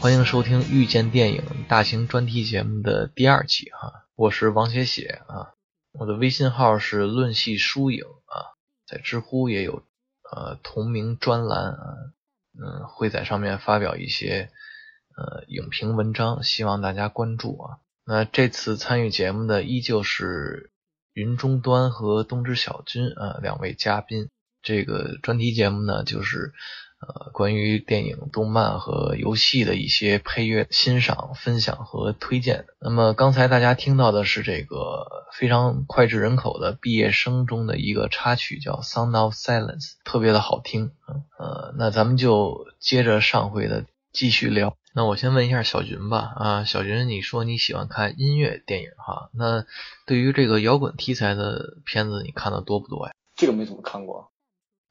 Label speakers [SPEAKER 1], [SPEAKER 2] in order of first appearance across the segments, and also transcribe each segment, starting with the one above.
[SPEAKER 1] 欢迎收听遇见电影大型专题节目的第二期哈，我是王写写啊，我的微信号是论戏书影啊，在知乎也有呃同名专栏啊，嗯，会在上面发表一些呃影评文章，希望大家关注啊。那这次参与节目的依旧是云中端和东之小军啊两位嘉宾。这个专题节目呢，就是呃关于电影、动漫和游戏的一些配乐欣赏、分享和推荐。那么刚才大家听到的是这个非常脍炙人口的毕业生中的一个插曲，叫《Sound of Silence》，特别的好听。呃，那咱们就接着上回的继续聊。那我先问一下小云吧，啊，小云，你说你喜欢看音乐电影哈？那对于这个摇滚题材的片子，你看的多不多呀？
[SPEAKER 2] 这个没怎么看过。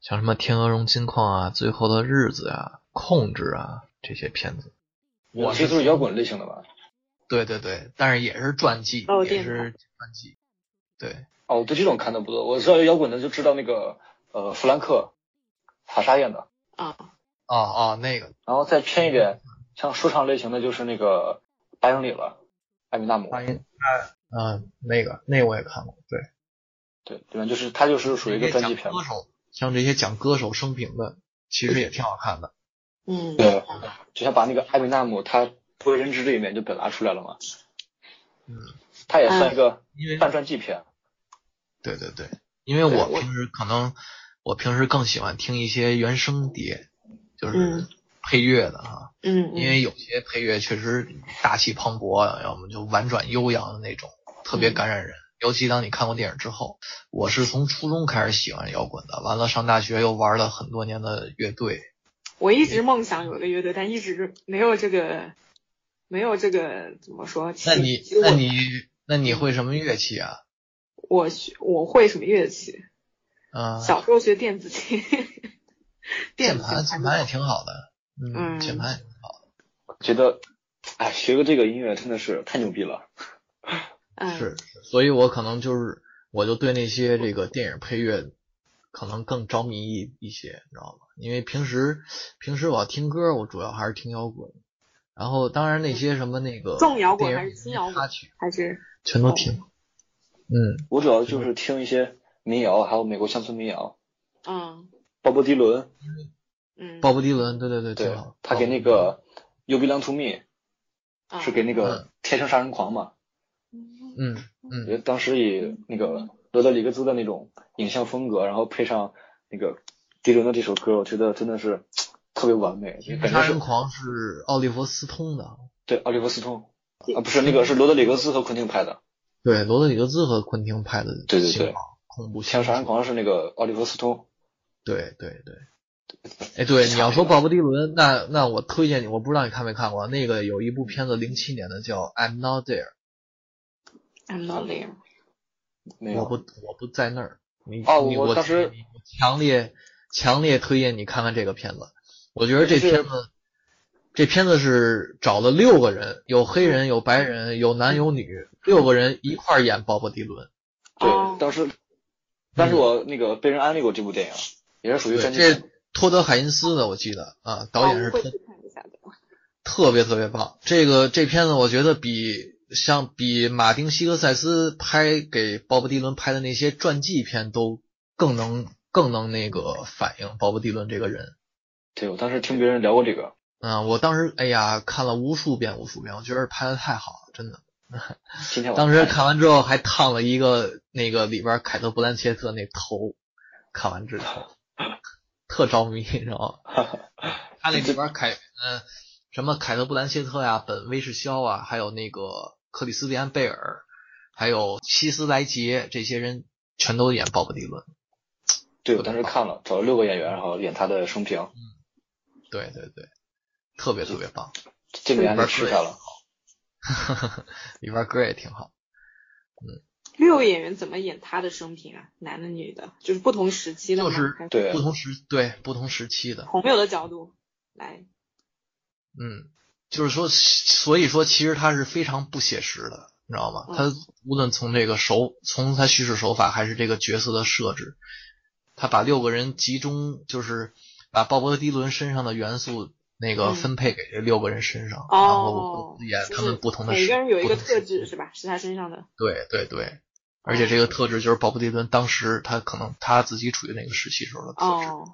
[SPEAKER 1] 像什么《天鹅绒金矿》啊，《最后的日子》啊，《控制》啊这些片子，
[SPEAKER 2] 我这都是摇滚类型的吧？
[SPEAKER 1] 对对对，但是也是传记，
[SPEAKER 3] 哦
[SPEAKER 1] 也是传记。对，
[SPEAKER 2] 哦，对这种看的不多。我知道摇滚的就知道那个呃弗兰克塔莎演的，
[SPEAKER 3] 啊，
[SPEAKER 1] 哦哦那个，
[SPEAKER 2] 然后再偏一点，像说唱类型的就是那个八英里了，艾米纳姆。
[SPEAKER 1] 发音，嗯，那个那个我也看过，对。
[SPEAKER 2] 对对吧？就是他就是属于一个专辑片嘛。
[SPEAKER 1] 歌手，像这些讲歌手生平的，其实也挺好看的。
[SPEAKER 3] 嗯，
[SPEAKER 2] 对，就像把那个艾米纳姆他不为人知这一面就表达出来了嘛。
[SPEAKER 1] 嗯，
[SPEAKER 2] 他也算一个
[SPEAKER 1] 因为
[SPEAKER 2] 半传记片。
[SPEAKER 1] 对对对，因为我平时可能我平时更喜欢听一些原声碟，就是
[SPEAKER 3] 嗯
[SPEAKER 1] 配乐的啊，
[SPEAKER 3] 嗯，
[SPEAKER 1] 因为有些配乐确实大气磅礴啊，要么就婉转悠扬的那种，特别感染人。尤其当你看过电影之后，我是从初中开始喜欢摇滚的，完了上大学又玩了很多年的乐队。
[SPEAKER 3] 我一直梦想有一个乐队，但一直没有这个，没有这个怎么说？
[SPEAKER 1] 那你那你那你会什么乐器啊？
[SPEAKER 3] 我学我会什么乐器？
[SPEAKER 1] 嗯，
[SPEAKER 3] 小时候学电子琴，电
[SPEAKER 1] 键盘键盘也挺好的，嗯，
[SPEAKER 3] 嗯
[SPEAKER 1] 键盘也挺好的。
[SPEAKER 2] 我觉得，哎，学个这个音乐真的是太牛逼了。
[SPEAKER 3] 嗯，
[SPEAKER 1] 是，所以我可能就是，我就对那些这个电影配乐可能更着迷一一些，你知道吗？因为平时平时我要听歌，我主要还是听摇滚，然后当然那些什么那个
[SPEAKER 3] 重摇滚还是轻摇滚
[SPEAKER 1] 插曲
[SPEAKER 3] 还是
[SPEAKER 1] 全都听。嗯，
[SPEAKER 2] 我主要就是听一些民谣，还有美国乡村民谣，
[SPEAKER 3] 嗯
[SPEAKER 2] 鲍勃迪伦，
[SPEAKER 3] 嗯，
[SPEAKER 1] 鲍勃迪伦，对对对，
[SPEAKER 2] 对。他给那个《You Belong to Me》
[SPEAKER 3] 啊
[SPEAKER 2] 是给那个
[SPEAKER 1] 嗯《
[SPEAKER 2] 天生杀人狂》嘛。
[SPEAKER 1] 嗯嗯。
[SPEAKER 2] 觉得当时以那个罗德里格兹的那种影像风格，然后配上那个迪伦的这首歌，我觉得真的是特别完美，
[SPEAKER 1] 杀人狂是奥利弗斯通的，
[SPEAKER 2] 对奥利弗斯通。啊，不是那个是罗德里格兹和昆汀拍的，
[SPEAKER 1] 对，罗德里格兹和昆汀拍的
[SPEAKER 2] 对对对。
[SPEAKER 1] 恐怖《
[SPEAKER 2] 天生杀人狂》是那个奥利弗斯通。
[SPEAKER 1] 对对对。哎，对，你要说鲍勃迪伦，那那我推荐你，我不知道你看没看过，那个有一部片子零七年的叫《I'm Not There》，
[SPEAKER 3] I'm not there。
[SPEAKER 2] 没有，
[SPEAKER 1] 我不我不在那儿。你
[SPEAKER 2] 哦
[SPEAKER 1] 你
[SPEAKER 2] 我当时
[SPEAKER 1] 我强烈强烈推荐你看看这个片子。我觉得这
[SPEAKER 2] 就是
[SPEAKER 1] 片子这片子是找了六个人，有黑人，有白人，有男有女，六个人一块儿演鲍勃迪伦。
[SPEAKER 2] 对
[SPEAKER 3] 哦，
[SPEAKER 2] 当时，当时我那个被人安利过这部电影，也是属于
[SPEAKER 1] 这。托德海因斯的，我记得啊，导演是托
[SPEAKER 3] 哦我会去看一下的。
[SPEAKER 1] 特别特别棒。这个这片子我觉得比像比马丁西格塞斯拍给鲍勃迪伦拍的那些传记片都更能更能那个反映鲍勃迪伦这个人。
[SPEAKER 2] 对，我当时听别人聊过这个，
[SPEAKER 1] 嗯，我当时哎呀看了无数遍无数遍，我觉得拍的太好了，真的。当时看完之后还烫了一个那个里边凯特布兰切特那头，看完之后 特着迷，你知道吗？他那里边凯嗯、什么凯特布兰切特呀、本威士肖啊，还有那个克里斯蒂安贝尔，还有希斯莱杰这些人全都演鲍勃迪伦。
[SPEAKER 2] 对我当时看了，找了六个演员，然后演他的生平，
[SPEAKER 1] 对对对，特别特别棒，
[SPEAKER 2] 这个演员吃下了。
[SPEAKER 1] 里边 歌也挺好。
[SPEAKER 3] 嗯六个演员怎么演他的生平啊？男的女的，就是不同时期的？
[SPEAKER 1] 就是
[SPEAKER 2] 对
[SPEAKER 1] 不同时对不同时期的，
[SPEAKER 3] 朋友的角度来。
[SPEAKER 1] 嗯，就是说，所以说其实他是非常不写实的，你知道吗？
[SPEAKER 3] 嗯
[SPEAKER 1] 他无论从这个手，从他叙事手法还是这个角色的设置，他把六个人集中，就是把鲍勃迪伦身上的元素那个
[SPEAKER 3] 嗯
[SPEAKER 1] 分配给这六个人身上，
[SPEAKER 3] 哦
[SPEAKER 1] 然后演他们不同的
[SPEAKER 3] 每个人有一个特质是吧？是他身上的。
[SPEAKER 1] 对对对，而且这个特质就是鲍勃迪伦当时他可能他自己处于那个时期时候的特质。
[SPEAKER 3] 哦，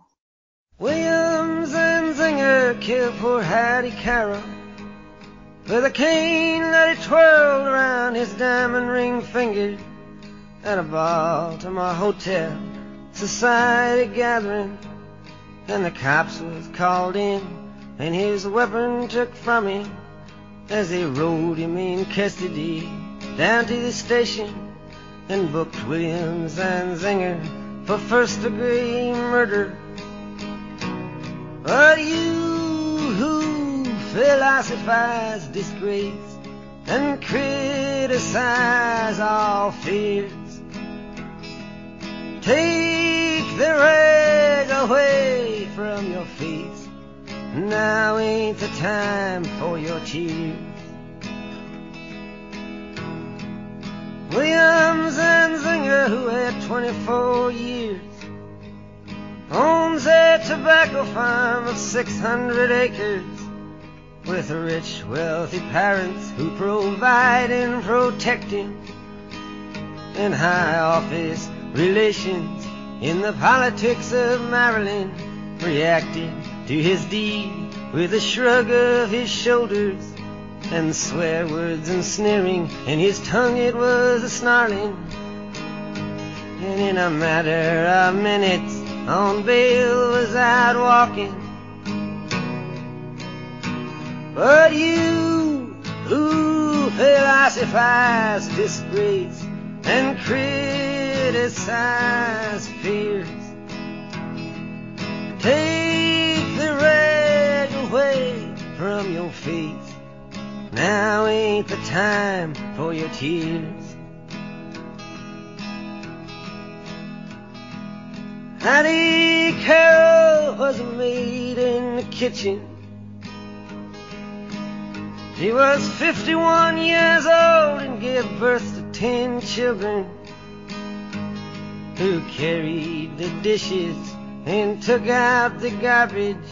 [SPEAKER 4] with a cane that he twirled around his diamond ring finger at a Baltimore hotel society gathering. And the cops was called in and his weapon took from him as they rode him in custody down to the station and booked Williams and Zinger for first degree murder. But you philosophize disgrace and criticize all fears, take the rag away from your face. Now ain't the time for your tears. Williams and Zinger, who had 24 years, owns a tobacco farm of 600 acres with rich, wealthy parents who provide and protect him. And high office relations in the politics of Maryland reacted to his deed with a shrug of his shoulders and swear words and sneering. In his tongue it was a snarling. And in a matter of minutes on bail was out walking. But you who philosophize disgrace and criticize fears, take the rag away from your face. Now ain't the time for your tears. Hattie Carroll was maid in the kitchen. She was 51 years old and gave birth to 10 children who carried the dishes and took out the garbage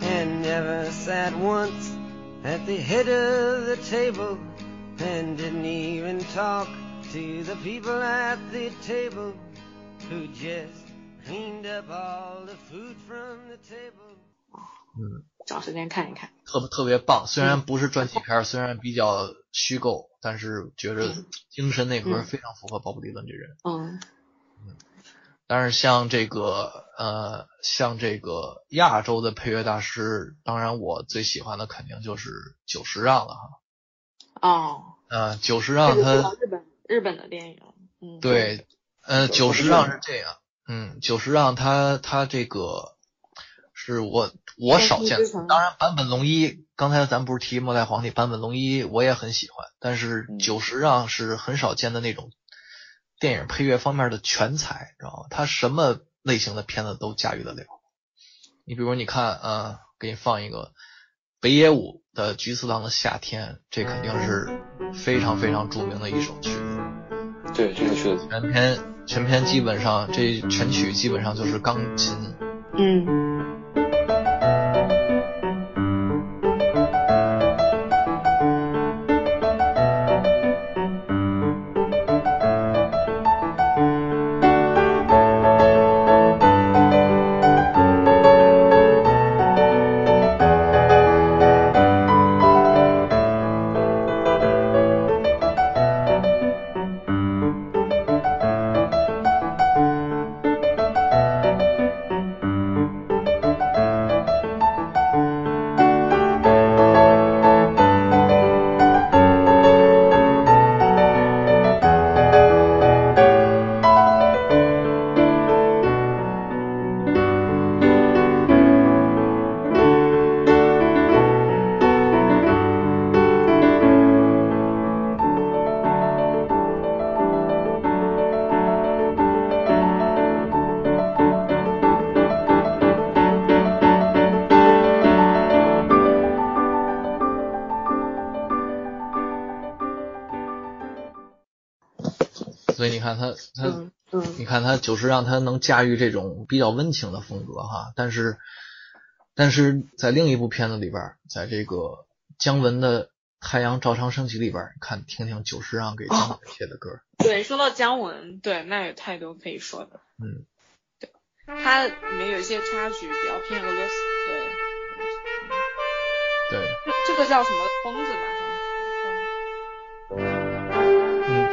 [SPEAKER 4] and never sat once at the head of the table and didn't even talk to the people at the table who just cleaned up all the food from the table. Hmm.
[SPEAKER 3] 找时间看一看。
[SPEAKER 1] 特别特别棒。虽然不是传记片儿，虽然比较虚构，但是觉着
[SPEAKER 3] 嗯
[SPEAKER 1] 精神内核
[SPEAKER 3] 嗯
[SPEAKER 1] 非常符合鲍勃迪伦这人。
[SPEAKER 3] 嗯嗯
[SPEAKER 1] 但是像这个呃，像这个亚洲的配乐大师，当然我最喜欢的肯定就是久石让了哈。
[SPEAKER 3] 哦，
[SPEAKER 1] 呃，久石让他
[SPEAKER 3] 日本日本的电影。嗯，
[SPEAKER 1] 对，呃，久石让是这样，嗯，久石让他他这个是我我少见当然坂本龙一，刚才咱不是提末代皇帝坂本龙一，我也很喜欢，但是
[SPEAKER 2] 嗯
[SPEAKER 1] 久石让是很少见的那种电影配乐方面的全才，知道吗？他什么类型的片子都驾驭得了。你比如你看，啊，给你放一个北野武的《菊次郎的夏天》，这肯定是非常非常著名的一首曲子。
[SPEAKER 2] 对，这个曲子
[SPEAKER 1] 全篇全篇基本上这全曲基本上就是钢琴，
[SPEAKER 3] 嗯
[SPEAKER 1] 你看他他、
[SPEAKER 3] 嗯嗯。
[SPEAKER 1] 你看他久石让他能驾驭这种比较温情的风格哈，但是但是在另一部片子里边儿，在这个姜文的《太阳照常升起》里边儿，看听听久石让给姜文写的歌，
[SPEAKER 3] 对，说到姜文，对，那有太多可以说的。
[SPEAKER 1] 嗯，对
[SPEAKER 3] 他里面有一些插曲比较偏俄罗斯，对，
[SPEAKER 1] 对，
[SPEAKER 3] 这个叫什么？疯子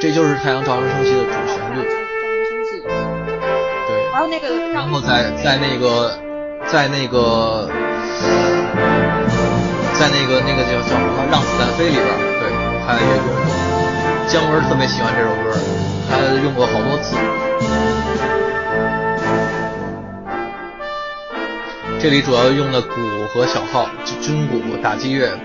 [SPEAKER 1] 这就是《太阳照常升起》的主旋律，对，
[SPEAKER 3] 还有那个
[SPEAKER 1] 然后在在那个在那个在那个那个叫叫什么《让子弹飞》里边，对，他也用过。姜文特别喜欢这首歌，他用过好多次。这里主要用的鼓和小号，就军鼓、打击乐。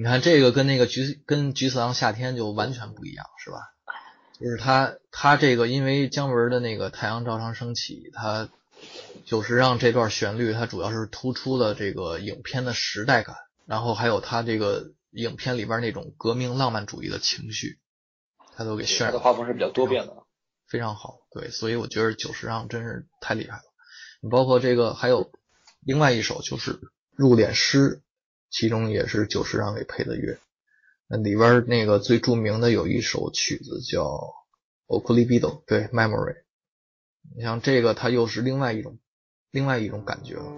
[SPEAKER 1] 你看这个跟那个菊跟菊次郎夏天就完全不一样，是吧？就是他他这个因为姜文的那个太阳照常升起，他就是让这段旋律，它主要是突出了这个影片的时代感，然后还有他这个影片里边那种革命浪漫主义的情绪，他都给渲
[SPEAKER 2] 他
[SPEAKER 1] 染
[SPEAKER 2] 的画风是比较多变的。
[SPEAKER 1] 非常好，对，所以我觉得久石让真是太厉害了。你包括这个还有另外一首就是《入殓师》，其中也是久石让给配的乐。那里边那个最著名的有一首曲子叫《o k u l i b i d o 对，《Memory》。你像这个，它又是另外一种另外一种感觉了。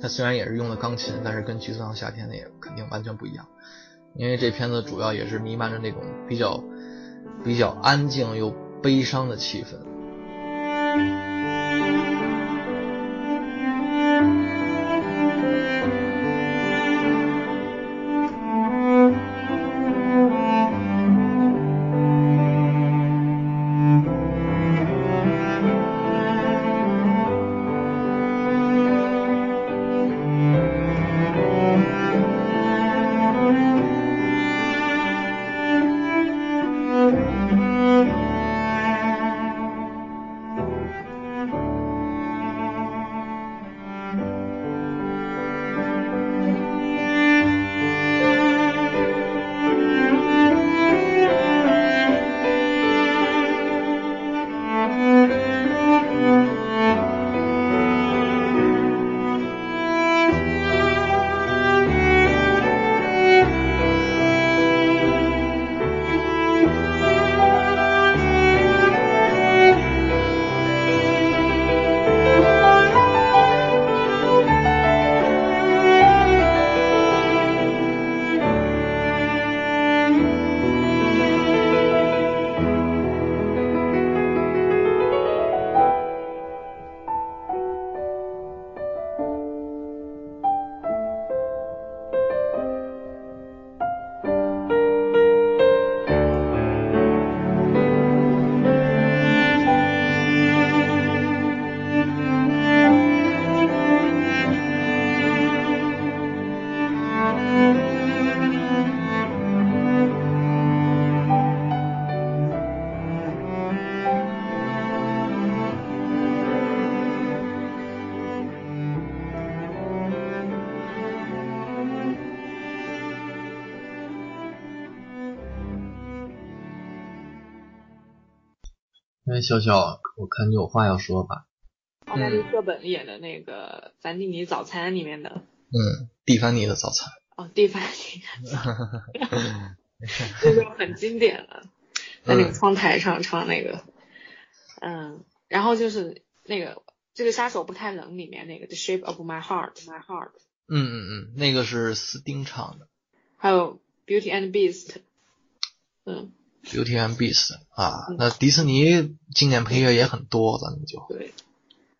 [SPEAKER 1] 它虽然也是用的钢琴，但是跟《菊次郎夏天》那也肯定完全不一样。因为这片子主要也是弥漫着那种比较比较安静又悲伤的气氛。哎，小小，我看你有话要说吧？
[SPEAKER 3] 奥黛丽·赫本演的那个《凡蒂尼早餐》里面的，
[SPEAKER 1] 嗯，蒂凡尼的早餐。
[SPEAKER 3] 哦，蒂凡尼，这就很经典了，在那个窗台上唱那个，嗯，然后就是那个这个杀手不太冷里面那个《The Shape of My Heart》，My Heart，
[SPEAKER 1] 嗯嗯嗯，那个是斯丁唱的。
[SPEAKER 3] 还有《Beauty and Beast》，嗯。
[SPEAKER 1] Beauty and Beast 啊，那迪士尼经典配乐也很多，咱们就。
[SPEAKER 3] 对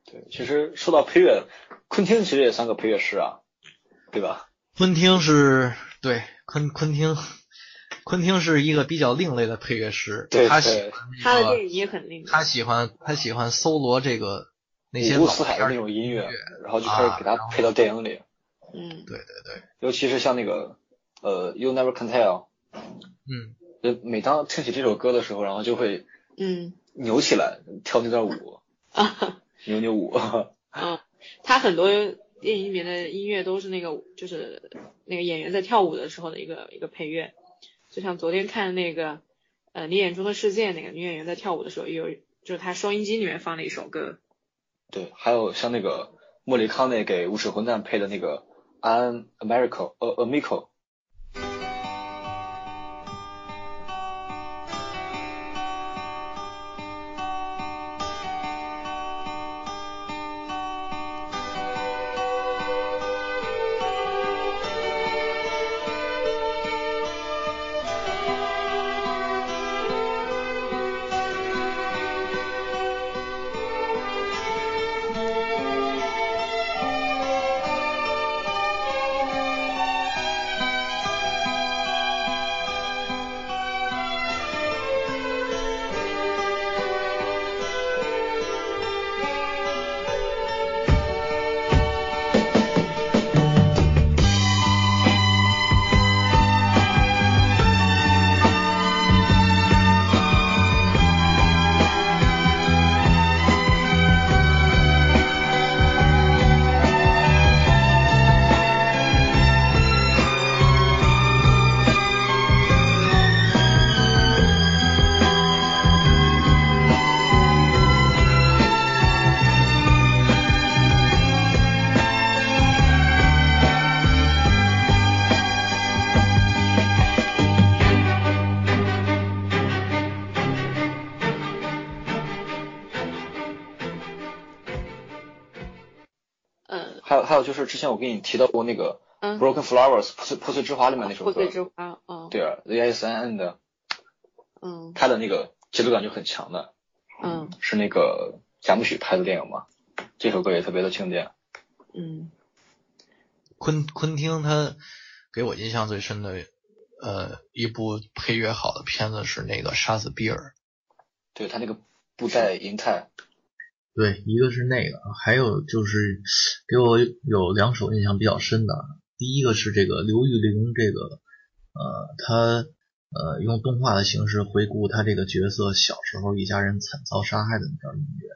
[SPEAKER 2] 对，其实说到配乐，昆汀其实也算个配乐师啊，对吧？
[SPEAKER 1] 昆汀是对昆昆汀，昆汀是一个比较另类的配乐师，
[SPEAKER 2] 对
[SPEAKER 1] 他喜
[SPEAKER 2] 对
[SPEAKER 1] 欢那
[SPEAKER 3] 他的电影也很另类。
[SPEAKER 1] 他喜欢他喜欢搜罗这个那些老
[SPEAKER 2] 五湖四海的
[SPEAKER 1] 片
[SPEAKER 2] 那种音乐
[SPEAKER 1] 乐，
[SPEAKER 2] 然后就开始给它
[SPEAKER 1] 啊然后
[SPEAKER 2] 配到电影里，
[SPEAKER 3] 嗯，
[SPEAKER 1] 对对对，
[SPEAKER 2] 尤其是像那个呃，You Never Can Tell，
[SPEAKER 1] 嗯，
[SPEAKER 2] 就每当听起这首歌的时候，然后就会
[SPEAKER 3] 嗯
[SPEAKER 2] 扭起来跳那段舞，
[SPEAKER 3] 啊
[SPEAKER 2] 扭扭舞。
[SPEAKER 3] 嗯，他很多电影里面的音乐都是那个就是那个演员在跳舞的时候的一个一个配乐，就像昨天看那个呃你眼中的世界那个女演员在跳舞的时候，有就是她收音机里面放了一首歌，
[SPEAKER 2] 对，还有像那个莫里康内给无耻混蛋配的那个《An America》呃，Amico。有就是之前我给你提到过那个
[SPEAKER 3] 嗯
[SPEAKER 2] ，Broken Flowers 破碎破碎之花里面那首歌。
[SPEAKER 3] 破碎，之花，嗯。
[SPEAKER 2] 对啊，The S N N 的，
[SPEAKER 3] 嗯。
[SPEAKER 2] 它的那个节奏感就很强的，
[SPEAKER 3] 嗯。
[SPEAKER 2] 是那个贾木许拍的电影嘛，这首歌也特别的经典。
[SPEAKER 3] 嗯。
[SPEAKER 1] 昆昆汀他给我印象最深的呃一部配乐好的片子是那个《杀死比尔》。
[SPEAKER 2] 对他那个布袋银泰，
[SPEAKER 1] 对，一个是那个，还有就是给我有两首印象比较深的。第一个是这个刘玉玲，这个呃，她呃用动画的形式回顾她这个角色小时候一家人惨遭杀害的那段音乐，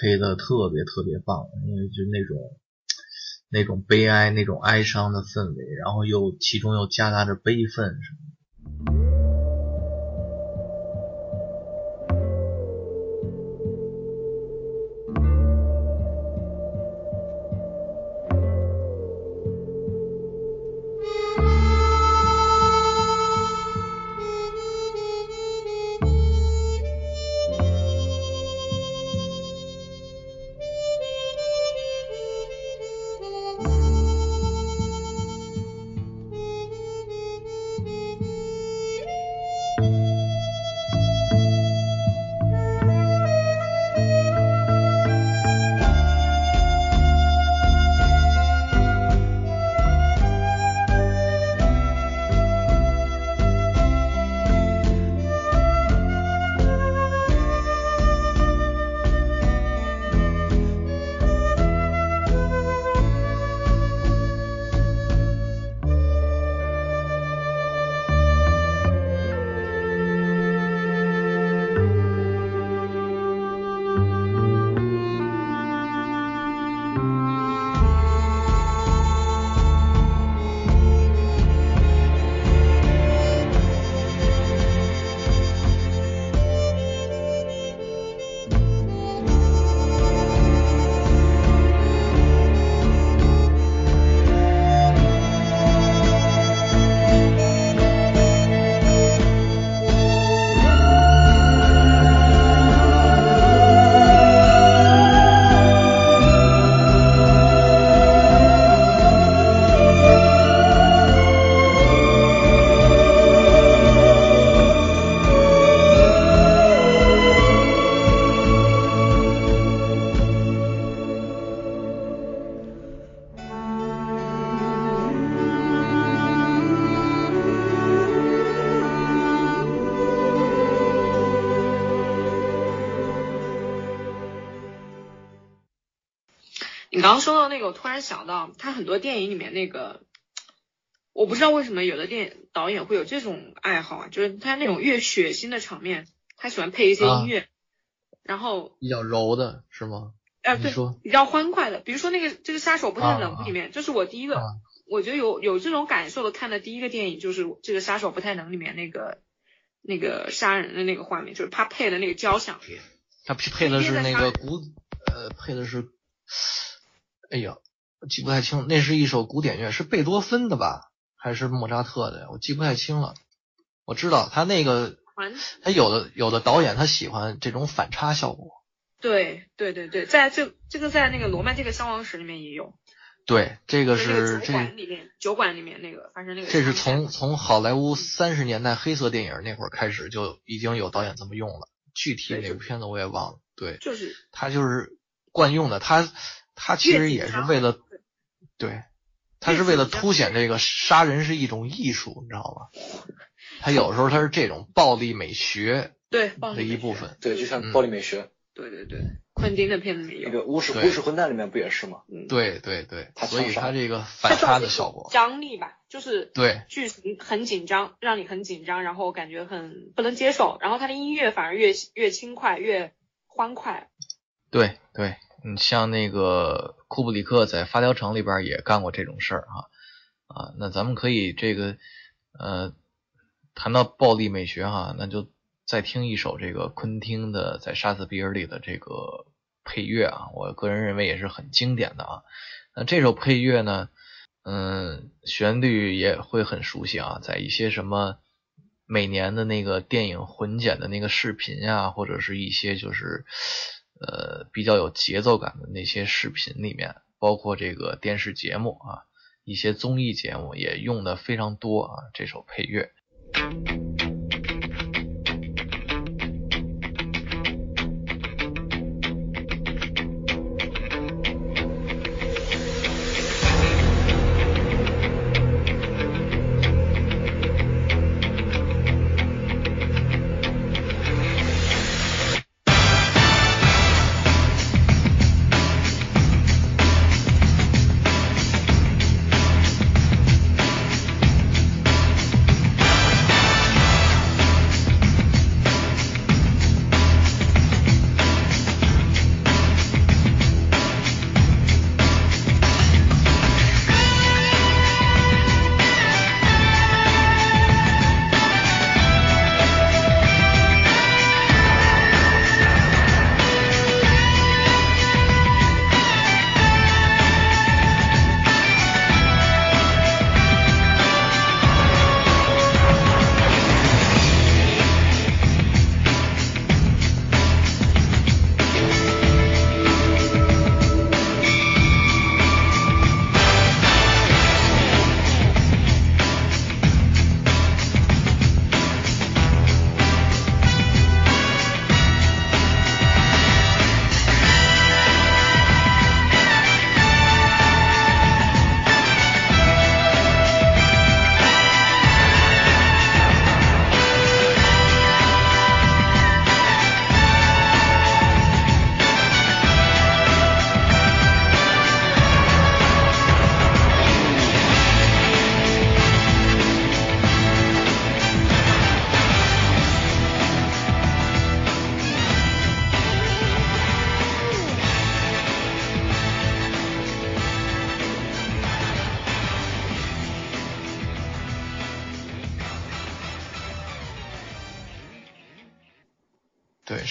[SPEAKER 1] 配的特别特别棒，因为就那种那种悲哀、那种哀伤的氛围，然后又其中又夹杂着悲愤什么
[SPEAKER 3] 我突然想到，他很多电影里面那个，我不知道为什么有的电导演会有这种爱好啊，就是他那种越血腥的场面，他喜欢配一些音乐，然后
[SPEAKER 1] 比较柔的是吗？
[SPEAKER 3] 呃对，比较欢快的，比如说那个这个杀手不太
[SPEAKER 1] 啊
[SPEAKER 3] 冷里面，这是我第一个，
[SPEAKER 1] 啊
[SPEAKER 3] 我觉得有有这种感受的看的第一个电影就是这个杀手不太冷里面那个那个杀人的那个画面，就是他配的那个交响乐。
[SPEAKER 1] 他配配的是那个古，呃，配的是，哎呀，我记不太清，那是一首古典乐，是贝多芬的吧，还是莫扎特的呀？我记不太清了。我知道他那个，
[SPEAKER 3] 环
[SPEAKER 1] 他有的有的导演他喜欢这种反差效果。
[SPEAKER 3] 对对对对，在这这个在那个罗曼蒂克消亡史里面也有，
[SPEAKER 1] 对，这个
[SPEAKER 3] 是那个酒
[SPEAKER 1] 这
[SPEAKER 3] 馆里面酒馆里面那个发生那个
[SPEAKER 1] 这是从从好莱坞三十年代黑色电影那会儿开始就已经有导演这么用了，具体哪部片子我也忘了。对，
[SPEAKER 3] 就是
[SPEAKER 1] 他就是惯用的，他他其实也是为了对，他是为了凸显这个杀人是一种艺术，你知道吗？他有时候他是这种暴力美学
[SPEAKER 3] 对暴
[SPEAKER 1] 的
[SPEAKER 3] 力美学
[SPEAKER 1] 一部分。
[SPEAKER 2] 对，就像
[SPEAKER 1] 嗯
[SPEAKER 2] 暴力美学，
[SPEAKER 3] 对对对，昆汀的片子里面有，
[SPEAKER 2] 那个巫师
[SPEAKER 1] 对
[SPEAKER 2] 巫师混蛋里面不也是吗？
[SPEAKER 3] 嗯，
[SPEAKER 1] 对对对，所以
[SPEAKER 2] 他
[SPEAKER 1] 这个反差的效果，
[SPEAKER 3] 张力吧，就是
[SPEAKER 1] 对
[SPEAKER 3] 剧情很紧张，让你很紧张，然后感觉很不能接受，然后他的音乐反而越越轻快越欢快，
[SPEAKER 1] 对对，嗯，像那个库布里克在《发条城》里边也干过这种事儿哈啊，那咱们可以这个呃谈到暴力美学哈，那就再听一首这个昆汀的在《杀死比尔》里的这个配乐啊，我个人认为也是很经典的啊。那这首配乐呢，嗯，旋律也会很熟悉啊，在一些什么每年的那个电影混剪的那个视频啊，或者是一些就是呃比较有节奏感的那些视频里面，包括这个电视节目啊，一些综艺节目也用的非常多啊，这首配乐。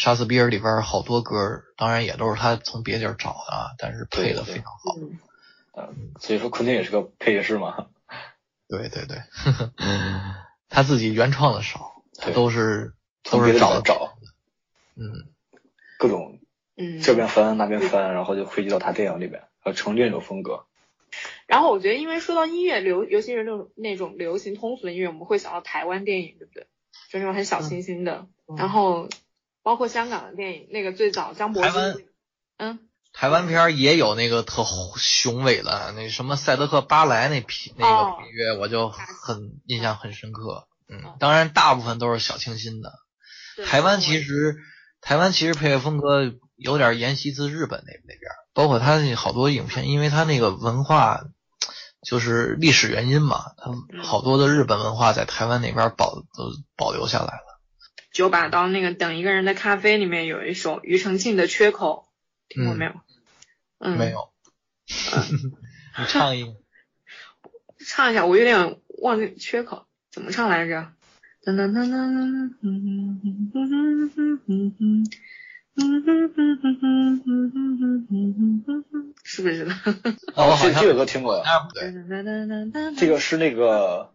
[SPEAKER 1] 对，《杀死比尔》里边好多歌儿，当然也都是他从别地儿找的啊，但是配的非常好。
[SPEAKER 3] 嗯，
[SPEAKER 2] 嗯，所以说昆汀也是个配乐师嘛。
[SPEAKER 1] 对对对，他自己原创的少，都是都是找的。
[SPEAKER 2] 找。
[SPEAKER 1] 嗯，
[SPEAKER 2] 各种
[SPEAKER 3] 嗯，
[SPEAKER 2] 这边翻那边翻，然后就汇集到他电影里边，呃，成另一种风格。
[SPEAKER 3] 然后我觉得，因为说到音乐流，尤其是那种那种流行通俗的音乐，我们会想到台湾电影，对不对？就那种很小清新的，
[SPEAKER 1] 嗯。
[SPEAKER 3] 然后包括香港的电影，那个最早张柏
[SPEAKER 1] 台湾
[SPEAKER 3] 芝，嗯，
[SPEAKER 1] 台湾片儿也有那个特雄伟的，那什么赛德克巴莱那批那个
[SPEAKER 3] 哦
[SPEAKER 1] 配乐，我就很印象很深刻。嗯
[SPEAKER 3] 哦，
[SPEAKER 1] 当然大部分都是小清新的。台湾其实台湾其实配乐风格有点沿袭自日本那那边，包括他那好多影片，因为他那个文化就是历史原因嘛，他好多的日本文化在台湾那边保都保留下来了。
[SPEAKER 3] 九把刀那个等一个人的咖啡里面有一首庾澄庆的缺口，听过没有？嗯，
[SPEAKER 1] 没有。你 唱一个。
[SPEAKER 3] 唱一下，我有点忘记缺口怎么唱来着。噔噔噔噔噔，嗯嗯嗯嗯嗯嗯嗯。是不是？
[SPEAKER 2] 哦，这这个歌听过呀。
[SPEAKER 1] 啊，不对，
[SPEAKER 2] 这个是那个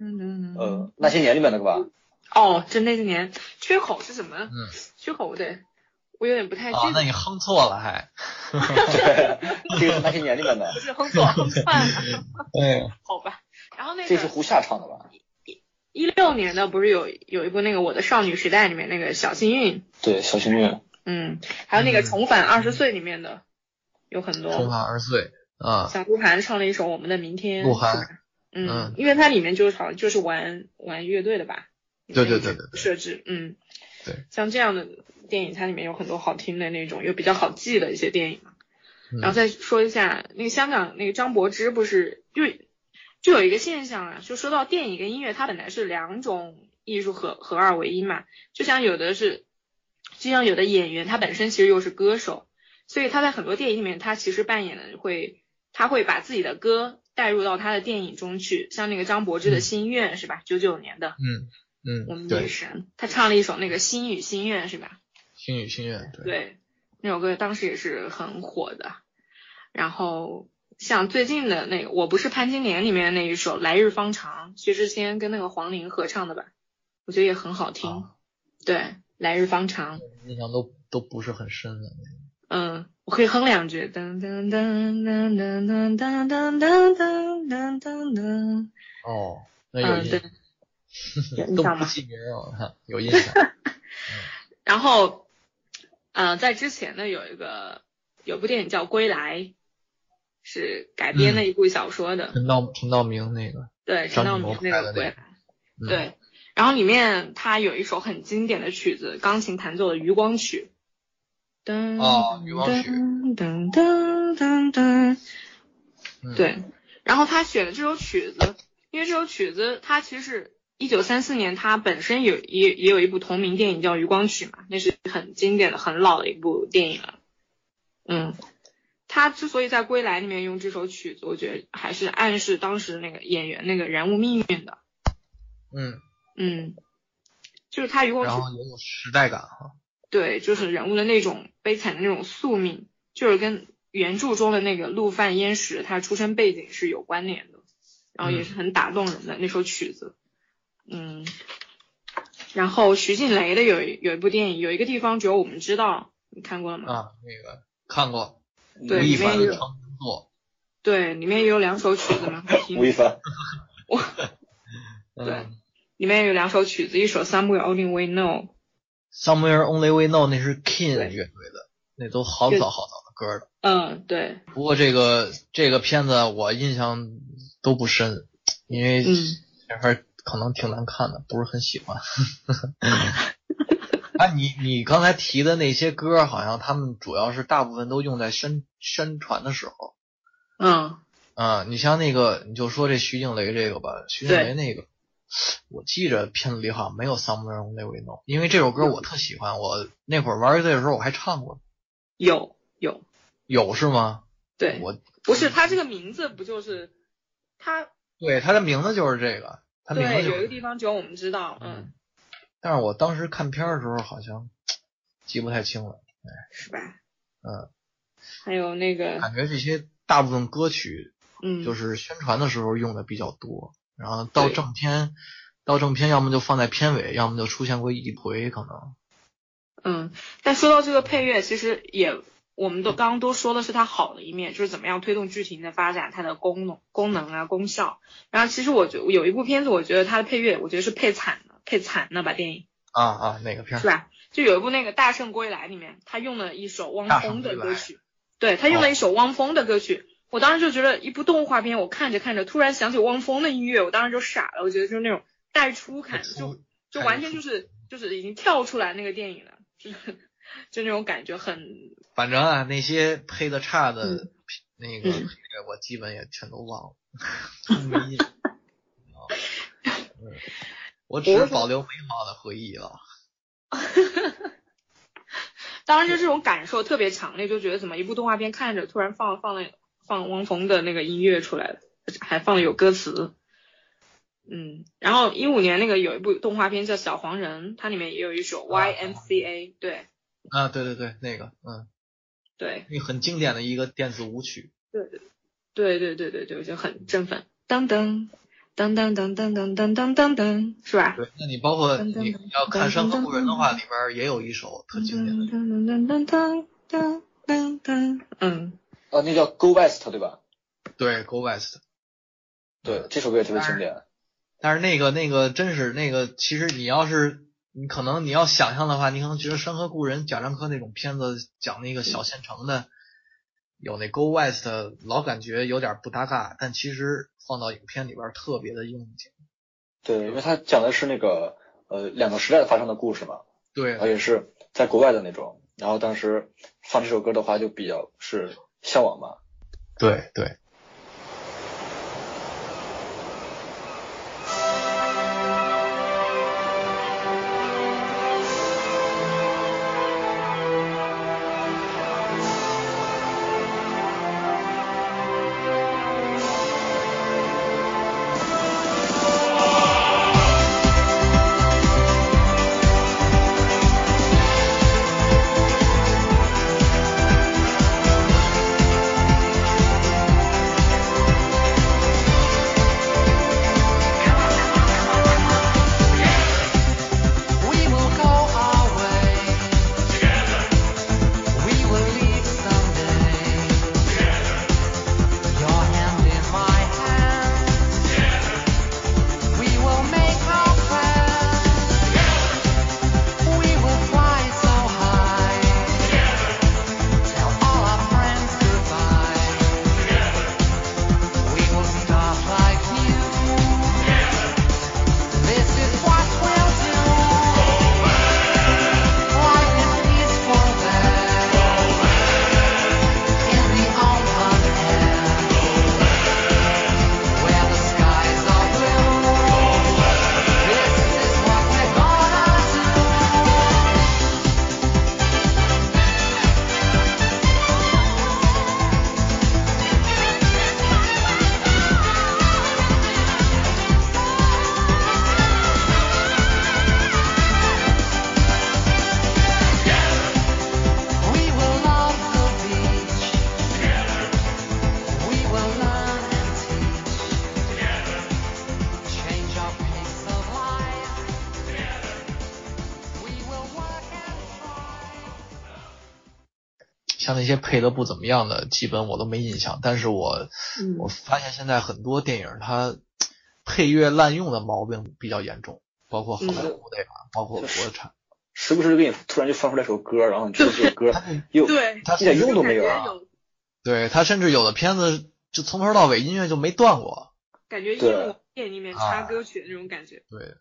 [SPEAKER 2] 呃那些年里面那个吧？
[SPEAKER 3] 哦，就那些年缺口是什么？
[SPEAKER 1] 嗯，
[SPEAKER 3] 缺口对，我有点不太记
[SPEAKER 1] 哦，那。你哼错了还。
[SPEAKER 2] 对，这个是那些年里面的
[SPEAKER 3] 不，是哼错，哼错了，
[SPEAKER 1] 对，
[SPEAKER 3] 好吧。然后那个
[SPEAKER 2] 这是胡夏唱的吧？
[SPEAKER 3] 一六年的不是有有一部那个《我的少女时代》里面那个小幸运，
[SPEAKER 2] 对，小幸运。
[SPEAKER 3] 嗯，还有那个
[SPEAKER 1] 嗯
[SPEAKER 3] 重返二十岁里面的有很多。
[SPEAKER 1] 重返二十岁啊，
[SPEAKER 3] 小鹿晗唱了一首《我们的明天》，
[SPEAKER 1] 鹿晗
[SPEAKER 3] 嗯，
[SPEAKER 1] 嗯
[SPEAKER 3] 因为它里面就是好像就是玩玩乐队的吧？
[SPEAKER 1] 对对对对对。
[SPEAKER 3] 设置，嗯，
[SPEAKER 1] 对，
[SPEAKER 3] 像这样的电影，它里面有很多好听的那种，又比较好记的一些电影然后再说一下那个香港那个张柏芝，不是就就有一个现象啊，就说到电影跟音乐，它本来是两种艺术合合二为一嘛，就像有的是，就像有的演员他本身其实又是歌手，所以他在很多电影里面，他其实扮演的会，他会把自己的歌带入到他的电影中去，像那个张柏芝的《心愿》是吧？九九年的
[SPEAKER 1] 嗯
[SPEAKER 3] 我们女，神，她唱了一首那个《心与心愿》是吧？
[SPEAKER 1] 心语心愿，对，
[SPEAKER 3] 对，那首歌当时也是很火的。然后像最近的那个《我不是潘金莲》里面的那一首《来日方长》，薛之谦跟那个黄龄合唱的吧，我觉得也很好听。
[SPEAKER 1] 啊
[SPEAKER 3] 对，《来日方长》，
[SPEAKER 1] 印象都都不是很深的。
[SPEAKER 3] 嗯，我可以哼两句。噔噔噔噔噔噔噔噔噔噔噔噔噔。
[SPEAKER 1] 哦，那有
[SPEAKER 3] 嗯，对有印象吗？
[SPEAKER 1] 有印象。
[SPEAKER 3] 然后，呃，在之前呢，有一个有部电影叫《归来》，是改编的一部小说的。
[SPEAKER 1] 陈道陈道明那个，
[SPEAKER 3] 对，陈道明那个《归来》。
[SPEAKER 1] 嗯，
[SPEAKER 3] 对，然后里面他有一首很经典的曲子，钢琴弹奏的《余光曲》。噔
[SPEAKER 1] 哦余光曲
[SPEAKER 3] 噔噔噔噔。
[SPEAKER 1] 嗯，
[SPEAKER 3] 对，然后他选的这首曲子，因为这首曲子它其实一九三四年它本身有也也有一部同名电影叫《余光曲》嘛，那是很经典的、很老的一部电影了。嗯，他之所以在《归来》里面用这首曲子，我觉得还是暗示当时那个演员那个人物命运的。
[SPEAKER 1] 嗯，
[SPEAKER 3] 嗯，就是他余光曲
[SPEAKER 1] 然后也有时代感哈。
[SPEAKER 3] 对，就是人物的那种悲惨的那种宿命，就是跟原著中的那个陆犯焉识他出身背景是有关联的，然后也是很打动人的那首曲子。嗯，然后徐静蕾的有一有一部电影，有一个地方只有我们知道，你看过了吗？
[SPEAKER 1] 啊，那个看过，
[SPEAKER 3] 对
[SPEAKER 1] 吴亦凡的
[SPEAKER 3] 里面有
[SPEAKER 1] 成名作，
[SPEAKER 3] 对，里面也有两首曲子蛮好听的。
[SPEAKER 2] 吴亦凡，
[SPEAKER 3] 我
[SPEAKER 1] 嗯
[SPEAKER 3] 对里面有两首曲子，一首《Somewhere Only We Know》
[SPEAKER 1] ，Somewhere Only We Know 那是 King 乐队的，那都好早好早的歌了。
[SPEAKER 3] 嗯，对，
[SPEAKER 1] 不过这个这个片子我印象都不深，因为
[SPEAKER 3] 嗯
[SPEAKER 1] 这块儿可能挺难看的，不是很喜欢。啊，你你刚才提的那些歌，好像他们主要是大部分都用在宣宣传的时候。
[SPEAKER 3] 嗯，
[SPEAKER 1] 啊，你像那个，你就说这徐静蕾这个吧，徐静蕾那个，我记着片子里好像没有 Somewhere Only We Know，因为这首歌我特喜欢，我那会儿玩乐队的时候我还唱过。
[SPEAKER 3] 有有，
[SPEAKER 1] 有是吗？
[SPEAKER 3] 对，
[SPEAKER 1] 我
[SPEAKER 3] 不是他这个名字不就是他
[SPEAKER 1] 对他的名字就是这个，他名字
[SPEAKER 3] 对，有一个。地方只有我们知道，嗯，
[SPEAKER 1] 但是我当时看片儿的时候好像记不太清了，哎
[SPEAKER 3] 是吧？
[SPEAKER 1] 嗯，
[SPEAKER 3] 还有那个，
[SPEAKER 1] 感觉这些大部分歌曲
[SPEAKER 3] 嗯，
[SPEAKER 1] 就是宣传的时候用的比较多，然后到正片，到正片要么就放在片尾，要么就出现过一回，可能。
[SPEAKER 3] 嗯，但说到这个配乐，其实也，我们都刚刚都说的是它好的一面，就是怎么样推动剧情的发展，它的功能、功能啊、功效。然后其实我觉有一部片子，我觉得它的配乐，我觉得是配惨的，配惨的吧，电影
[SPEAKER 1] 啊啊，哪个片儿？
[SPEAKER 3] 是吧？就有一部那个《大圣归来》里面，他用了一首汪峰的歌曲，对他用了一首汪峰的歌曲。我当时就觉得一部动画片，我看着看着，突然想起汪峰的音乐，我当时就傻了。我觉得就是那种带出感，就就完全就是就是已经跳出来那个电影了，就那种感觉很
[SPEAKER 1] 反正啊，那些配的差的、
[SPEAKER 3] 嗯
[SPEAKER 1] 那个
[SPEAKER 3] 嗯，
[SPEAKER 1] 我基本也全都忘了，没印象。嗯我只是保留美好的回忆了。
[SPEAKER 3] 当然就这种感受特别强烈，就觉得怎么一部动画片看着突然放放了放汪峰的那个音乐出来了，还放了有歌词。嗯，然后一五年那个有一部动画片叫《小黄人》，它里面也有一首
[SPEAKER 1] 啊
[SPEAKER 3] YMCA，对
[SPEAKER 1] 啊，对对对，那个，嗯，
[SPEAKER 3] 对
[SPEAKER 1] 那个很经典的一个电子舞曲。
[SPEAKER 3] 对对对对对对，就很振奋，噔噔噔噔噔噔噔噔噔噔噔，是吧？
[SPEAKER 1] 对，那你包括
[SPEAKER 3] 噔噔
[SPEAKER 1] 你要看《山河故人》的话，
[SPEAKER 3] 噔噔
[SPEAKER 1] 里边儿也有一首特经典的。
[SPEAKER 3] 噔噔噔噔噔噔噔，嗯，
[SPEAKER 2] 啊，那叫 Go West 对吧？
[SPEAKER 1] 对，Go West。
[SPEAKER 2] 对，这首歌也特别经典。
[SPEAKER 1] 但是那个那个真是那个，其实你要是你可能你要想象的话，你可能觉得《山河故人》贾樟柯那种片子讲那个小县城的，有那 Go West，老感觉有点不搭嘎，但其实放到影片里边儿特别的应景。
[SPEAKER 2] 对，因为他讲的是那个呃两个时代发生的故事嘛，
[SPEAKER 1] 对
[SPEAKER 2] 而且是在国外的那种。然后当时放这首歌的话，就比较是向往嘛。
[SPEAKER 1] 对对。那些配的不怎么样的，基本我都没印象。但是我
[SPEAKER 3] 嗯
[SPEAKER 1] 我发现现在很多电影它配乐滥用的毛病比较严重，包括好莱坞的呀，包括国产。
[SPEAKER 2] 时不时就给你突然就放出来首歌，然后你觉得这首歌又
[SPEAKER 3] 对，
[SPEAKER 1] 它
[SPEAKER 2] 一点用都没有啊。
[SPEAKER 1] 对他甚至有的片子就从头到尾音乐就没断过。
[SPEAKER 3] 感觉
[SPEAKER 2] 对
[SPEAKER 3] 音乐电影里面插歌曲的那种感觉。
[SPEAKER 1] 对，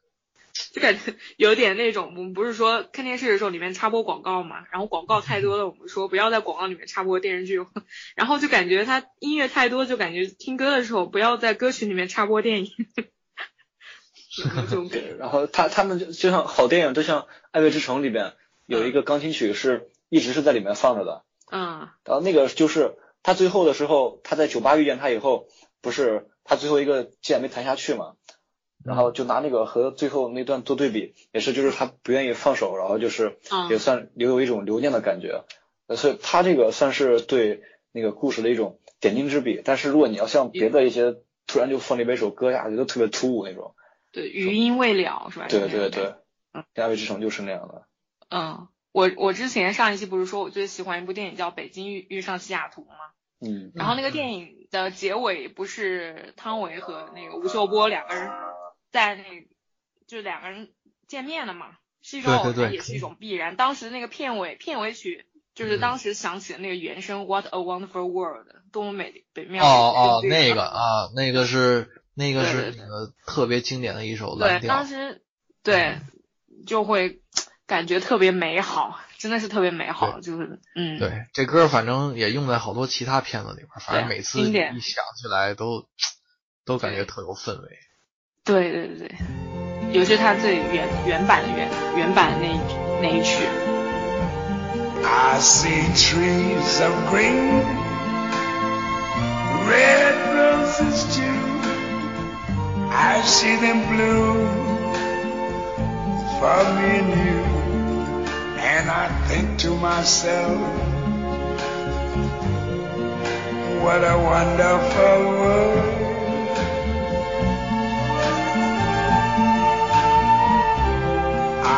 [SPEAKER 3] 就感觉有点那种，我们不是说看电视的时候里面插播广告嘛，然后广告太多了，我们说不要在广告里面插播电视剧，然后就感觉它音乐太多，就感觉听歌的时候不要在歌曲里面插播电影？
[SPEAKER 2] 对，然后他他们就就像好电影，就像《爱乐之城》里边有一个钢琴曲是一直是在里面放着的，
[SPEAKER 3] 嗯。
[SPEAKER 2] 然后那个就是他最后的时候，他在酒吧遇见他以后，不是他最后一个键没弹下去嘛，然后就拿那个和最后那段做对比，也是就是他不愿意放手，然后就是
[SPEAKER 3] 嗯
[SPEAKER 2] 也算留有一种留念的感觉，呃所以他这个算是对那个故事的一种点睛之笔。但是如果你要像别的一些突然就放了一首歌下去，都特别突兀那种，
[SPEAKER 3] 对，余音未了是吧？
[SPEAKER 2] 对
[SPEAKER 3] 对
[SPEAKER 2] 对
[SPEAKER 3] 感觉
[SPEAKER 2] 对，《亚维之城》就是那样的。
[SPEAKER 3] 嗯，我我之前上一期不是说我最喜欢一部电影叫《北京遇遇上西雅图》吗？
[SPEAKER 2] 嗯，
[SPEAKER 3] 然后那个电影的结尾不是汤唯和那个吴秀波两个人在那，就两个人见面了嘛，是一种偶也是一种必然。当时那个片尾片尾曲就是
[SPEAKER 1] 嗯
[SPEAKER 3] 当时响起的那个原声《What a Wonderful World》，多么美美妙
[SPEAKER 1] 哦哦，那个啊，那个是那个是那个特别经典的一首蓝
[SPEAKER 3] 对，
[SPEAKER 1] 调
[SPEAKER 3] 当。时对就会感觉特别美好，真的是特别美好，就是嗯，
[SPEAKER 1] 对，这歌反正也用在好多其他片子里边，反正每次一想起来都都感觉特有氛围。
[SPEAKER 3] 对对对对，尤其是他最原原版的原原版的那一那一曲，
[SPEAKER 5] I see trees of green, red roses too. I see them bloom for me and you. And I think to myself, what a wonderful world.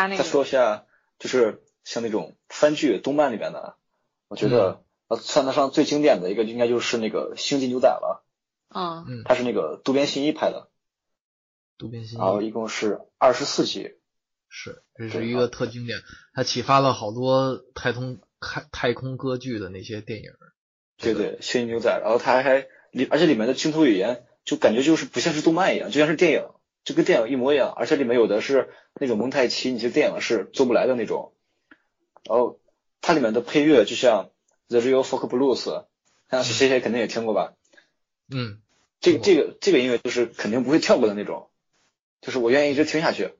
[SPEAKER 3] 他那个
[SPEAKER 6] 再说一下，就是像那种番剧、动漫里边的，我觉
[SPEAKER 1] 嗯
[SPEAKER 6] 得呃算得上最经典的一个，应该就是那个《星际牛仔》了。
[SPEAKER 3] 啊
[SPEAKER 1] 嗯，
[SPEAKER 6] 它是那个渡边信一拍的，
[SPEAKER 1] 渡边信一
[SPEAKER 6] 然后一共是二十四集。
[SPEAKER 1] 是，这是一个特经典，它启发了好多太空太太空歌剧的那些电影。
[SPEAKER 6] 对对，《星际牛仔》，然后它还里，而且里面的镜头语言就感觉就是不像是动漫一样，就像是电影，就跟电影一模一样，而且里面有的是那种蒙太奇，你这电影是做不来的那种。然后它里面的配乐就像《The Real Folk Blues》，像谁谁肯定也听过吧？
[SPEAKER 1] 嗯，
[SPEAKER 6] 这个这个这个音乐就是肯定不会跳过的那种，就是我愿意一直听下去。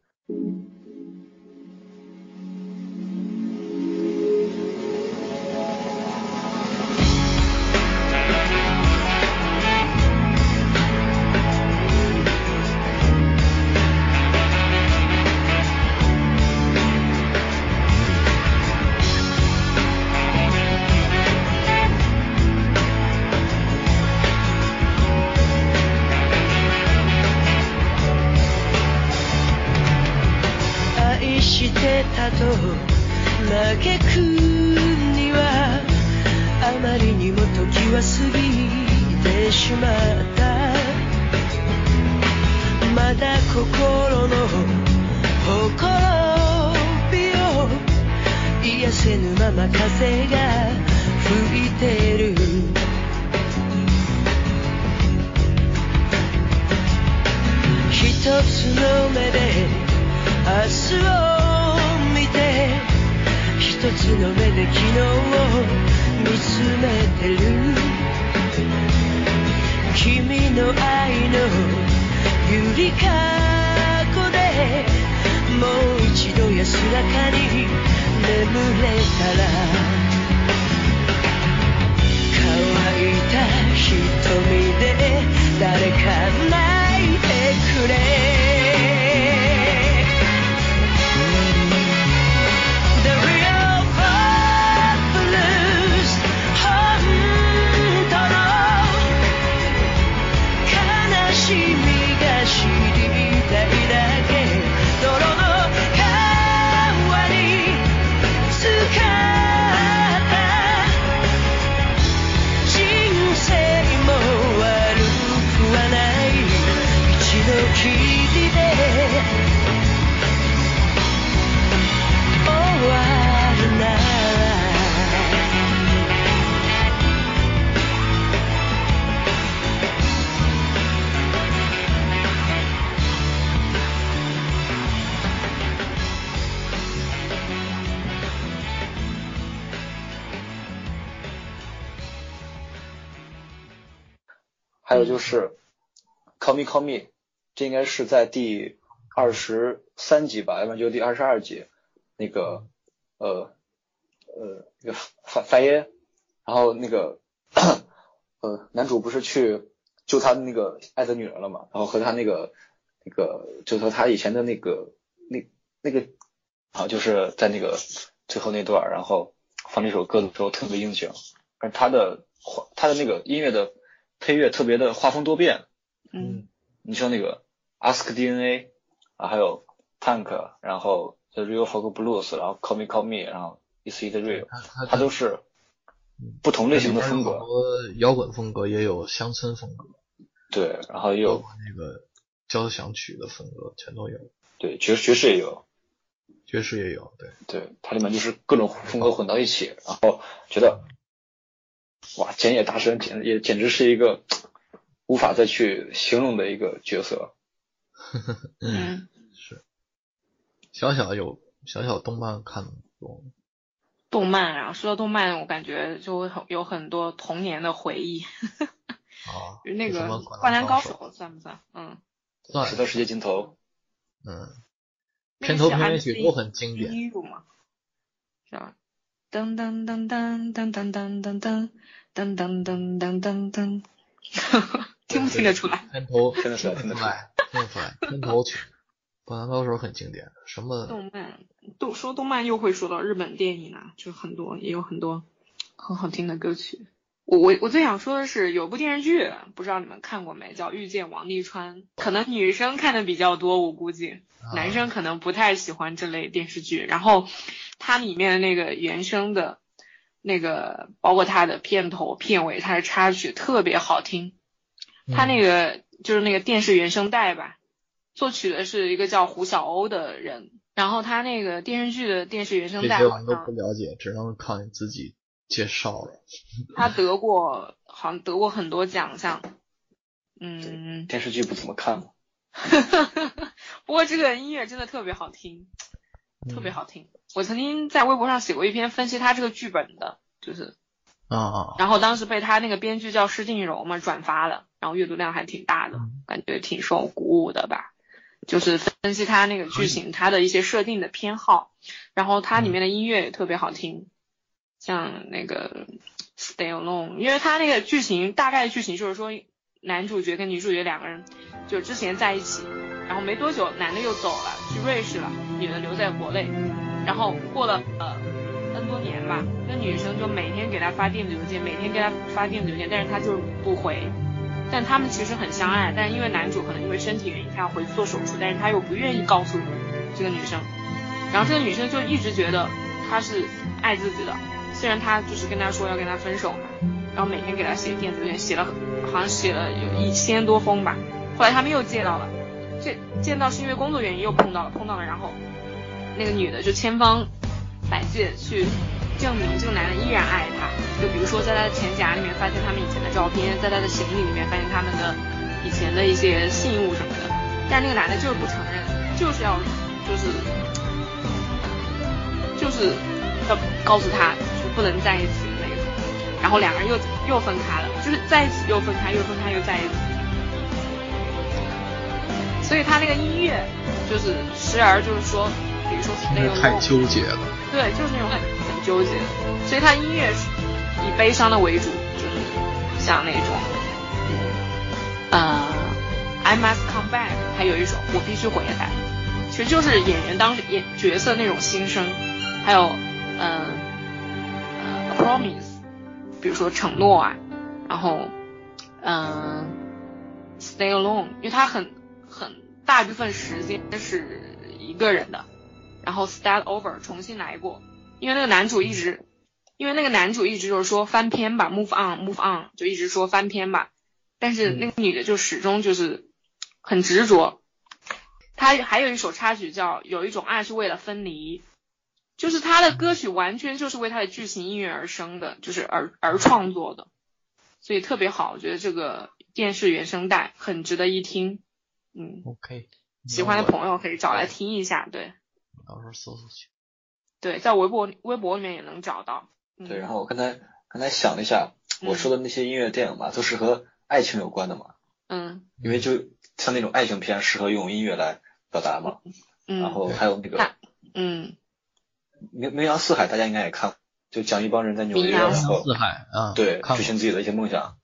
[SPEAKER 6] 就是《Call Me Call Me》，这应该是在第
[SPEAKER 2] 二十三集吧，要不然就第二十二集，那个呃呃那个法法耶，然后那个呃男主不是去救他那个爱的女人了嘛，然后和他那个那个就和他以前的那个那那个啊就是在那个最后那段，然后放这首歌的时候特别应景，而他的他的那个音乐的配乐特别的画风多变，
[SPEAKER 3] 嗯。
[SPEAKER 2] 你像那个 Ask DNA 啊，还有 Tank，然后 The Real Folk Blues，然后 Call Me Call Me，然后 Is It Real，它都是不同类型的风格，
[SPEAKER 1] 有很多摇滚风格，也有乡村风格，
[SPEAKER 2] 对，然后也有
[SPEAKER 1] 那个交响曲的风格全都有，
[SPEAKER 2] 对爵爵士也有，
[SPEAKER 1] 爵士也有，对，
[SPEAKER 2] 对，它里面就是各种风格混到一起，然后觉得哇，简野大神简也简直是一个无法再去形容的一个角色，
[SPEAKER 3] 嗯，
[SPEAKER 1] 是。小小有小小动漫看过吗，
[SPEAKER 3] 动漫啊，说到动漫，我感觉就会很有很多童年的回忆。
[SPEAKER 1] 啊，
[SPEAKER 3] 就那个《灌篮高
[SPEAKER 1] 手
[SPEAKER 3] 手》算不算？嗯，
[SPEAKER 1] 算
[SPEAKER 2] 石头世界尽头，
[SPEAKER 1] 嗯，片头片尾曲都很经典。
[SPEAKER 3] 是吧？噔噔噔噔噔噔噔噔噔噔噔噔噔噔噔，听不听得出来？
[SPEAKER 1] 片头
[SPEAKER 2] 听得出来
[SPEAKER 1] 听
[SPEAKER 2] 听得出来
[SPEAKER 1] 听得出来，片头曲，灌篮高手很经典，什么
[SPEAKER 3] 动漫，动说动漫又会说到日本电影啊，就很多也有很多很好听的歌曲。我我我最想说的是，有部电视剧，不知道你们看过没，叫《遇见王沥川》，可能女生看的比较多，我估计
[SPEAKER 1] 啊
[SPEAKER 3] 男生可能不太喜欢这类电视剧。然后它里面的那个原声的，那个包括它的片头、片尾，它的插曲特别好听。它那个就是那个电视原声带吧，作曲的是一个叫胡小欧的人，然后他那个电视剧的电视原声带这
[SPEAKER 1] 些我都不了解，只能靠你自己介绍了。
[SPEAKER 3] 他得过，好像得过很多奖项。嗯，
[SPEAKER 2] 电视剧不怎么看嘛，
[SPEAKER 3] 不过这个音乐真的特别好听，特别
[SPEAKER 1] 嗯
[SPEAKER 3] 好听。我曾经在微博上写过一篇分析他这个剧本的，就是，
[SPEAKER 1] 啊啊，
[SPEAKER 3] 然后当时被他那个编剧叫施静柔嘛转发了，然后阅读量还挺大的，感觉挺受鼓舞的吧。就是分析他那个剧情，他的一些设定的偏好，然后它里面的音乐也特别好听，像那个 Stay Alone，因为他那个剧情大概的剧情就是说，男主角跟女主角两个人就之前在一起，然后没多久男的又走了，去瑞士了，女的留在国内，然后过了呃 N 多年吧，那女生就每天给他发电子邮件，每天给他发电子邮件，但是他就不回。但他们其实很相爱，但因为男主可能因为身体原因，他要回去做手术，但是他又不愿意告诉这个女生，然后这个女生就一直觉得他是爱自己的，虽然他就是跟他说要跟他分手嘛，然后每天给他写电子邮件，写了好像写了有一千多封吧，后来他们又见到了，这见到是因为工作原因又碰到了，碰到了，然后那个女的就千方百计去证明这个男的依然爱她，就比如说在他的钱夹里面发现他们以前的照片，在他的行李里面发现他们的以前的一些信物什么的，但那个男的就是不承认，就是要就是就是要告诉他就不能在一起的那种，然后两个人又又分开了，就是在一起又分开，又分开又在一起。所以他那个音乐就是时而就是说，比如说
[SPEAKER 1] 听
[SPEAKER 3] Stay
[SPEAKER 1] 着太纠结了。
[SPEAKER 3] 对，就是那种很很纠结的，所以他音乐是以悲伤的为主，就是像那种，呃，I must come back，还有一首我必须回来，其实就是演员当时演角色那种心声，还有，嗯、呃，a promise，比如说承诺啊，然后，嗯、s t a y alone，因为他很很大部分时间是一个人的。然后 start over 重新来过，因为那个男主一直，因为那个男主一直就是说翻篇吧，move on move on，就一直说翻篇吧，但是那个女的就始终就是很执着。他还有一首插曲叫《有一种爱是为了分离》，就是他的歌曲完全就是为他的剧情音乐而生的，就是而而创作的，所以特别好，我觉得这个电视原声带很值得一听，嗯
[SPEAKER 1] ，OK，
[SPEAKER 3] 喜欢的朋友可以找来听一下，对。
[SPEAKER 1] 到时候搜搜去。
[SPEAKER 3] 对，在微博微博里面也能找到。嗯、
[SPEAKER 2] 对，然后我刚才刚才想了一下，我说的那些音乐电影嘛，都是和爱情有关的嘛，
[SPEAKER 3] 嗯
[SPEAKER 2] 因为就像那种爱情片，适合用音乐来表达嘛。
[SPEAKER 3] 嗯，
[SPEAKER 2] 然后还有那个
[SPEAKER 3] 嗯，
[SPEAKER 2] 名名扬四海，大家应该也看过，就讲一帮人在纽约，然后
[SPEAKER 1] 四海啊，
[SPEAKER 2] 对实现自己的一些梦想。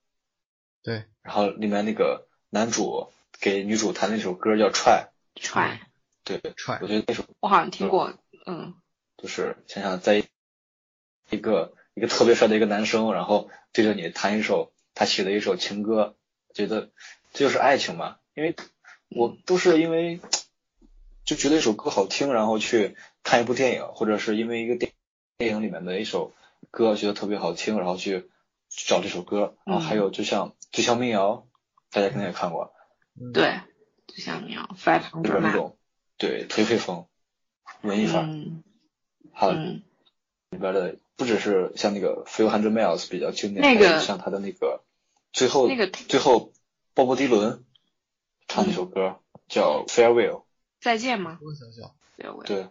[SPEAKER 1] 对，
[SPEAKER 2] 然后里面那个男主给女主弹那首歌叫《Try》，
[SPEAKER 3] 踹，
[SPEAKER 2] 对，
[SPEAKER 1] 踹
[SPEAKER 2] 我觉得那首
[SPEAKER 3] 我好像听过，嗯。
[SPEAKER 2] 就是想想在一个一个特别帅的一个男生，然后对着你弹一首他写的一首情歌，觉得这就是爱情嘛。因为我都是因为就觉得一首歌好听，然后去看一部电影，或者是因为一个电电影里面的一首歌觉得特别好听，然后去去找这首歌。然后还有就像《最强民谣》，大家肯定也看过，
[SPEAKER 3] 对，就像你要 Five
[SPEAKER 2] 里
[SPEAKER 3] Hundred
[SPEAKER 2] 边那种对颓废风、文艺范儿，
[SPEAKER 3] 嗯。
[SPEAKER 2] 还有
[SPEAKER 3] 嗯，
[SPEAKER 2] 里边的不只是像那个《Few Hundred Miles》比较经典，
[SPEAKER 3] 那个
[SPEAKER 2] 还有像他的那个最后
[SPEAKER 3] 那个
[SPEAKER 2] 最后鲍勃迪伦唱那首歌、叫《Farewell》，
[SPEAKER 3] 再见吗？对，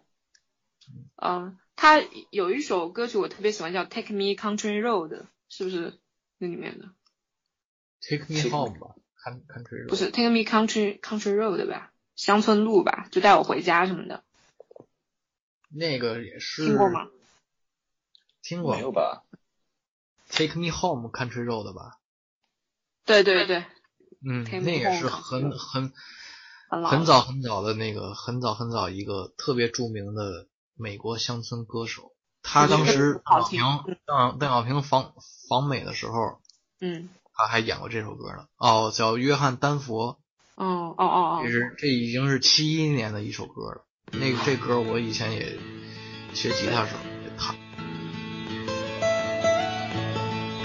[SPEAKER 3] 嗯，他有一首歌曲我特别喜欢，叫《Take Me Country Road》，是不是那里面的
[SPEAKER 1] ？Take Me Home 吧，看看吹
[SPEAKER 3] 不是 Take Me Country Country Road 吧？乡村路吧，就带我回家什么的，
[SPEAKER 1] 那个也是
[SPEAKER 3] 听过吗？？
[SPEAKER 1] 听过
[SPEAKER 2] 没有吧
[SPEAKER 1] ？Take Me Home Country Road 吧？
[SPEAKER 3] 对对对，
[SPEAKER 1] 嗯那也是很很
[SPEAKER 3] 很
[SPEAKER 1] 早很早的那个很早很早一个特别著名的美国乡村歌手。他当时邓小平邓邓小平访访美的时候，
[SPEAKER 3] 嗯，
[SPEAKER 1] 他还演过这首歌呢。哦，叫约翰丹佛，
[SPEAKER 3] 哦哦哦哦，
[SPEAKER 1] 这是这已经是七一年的一首歌了。那个这歌我以前也学吉他时候也弹。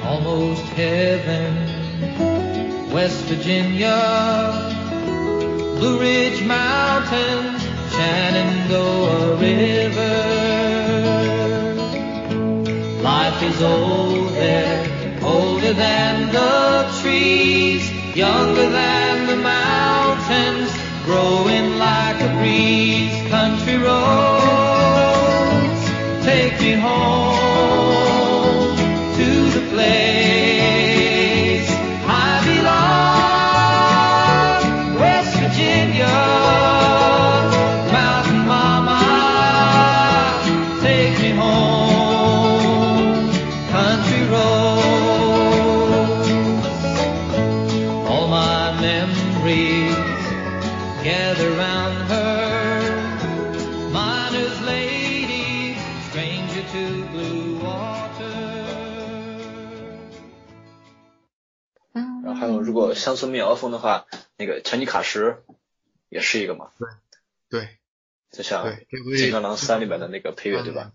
[SPEAKER 7] almost heaven, West Virginia, Blue Ridge Mountains, Shenandoah River. Life is old older than the trees, younger than the mountains, growing like a breeze. Country roads, take me home
[SPEAKER 2] 风的话，那个强尼卡什也是一个嘛，
[SPEAKER 1] 对对。就像
[SPEAKER 2] 金刚狼三》里面的那个配乐对吧？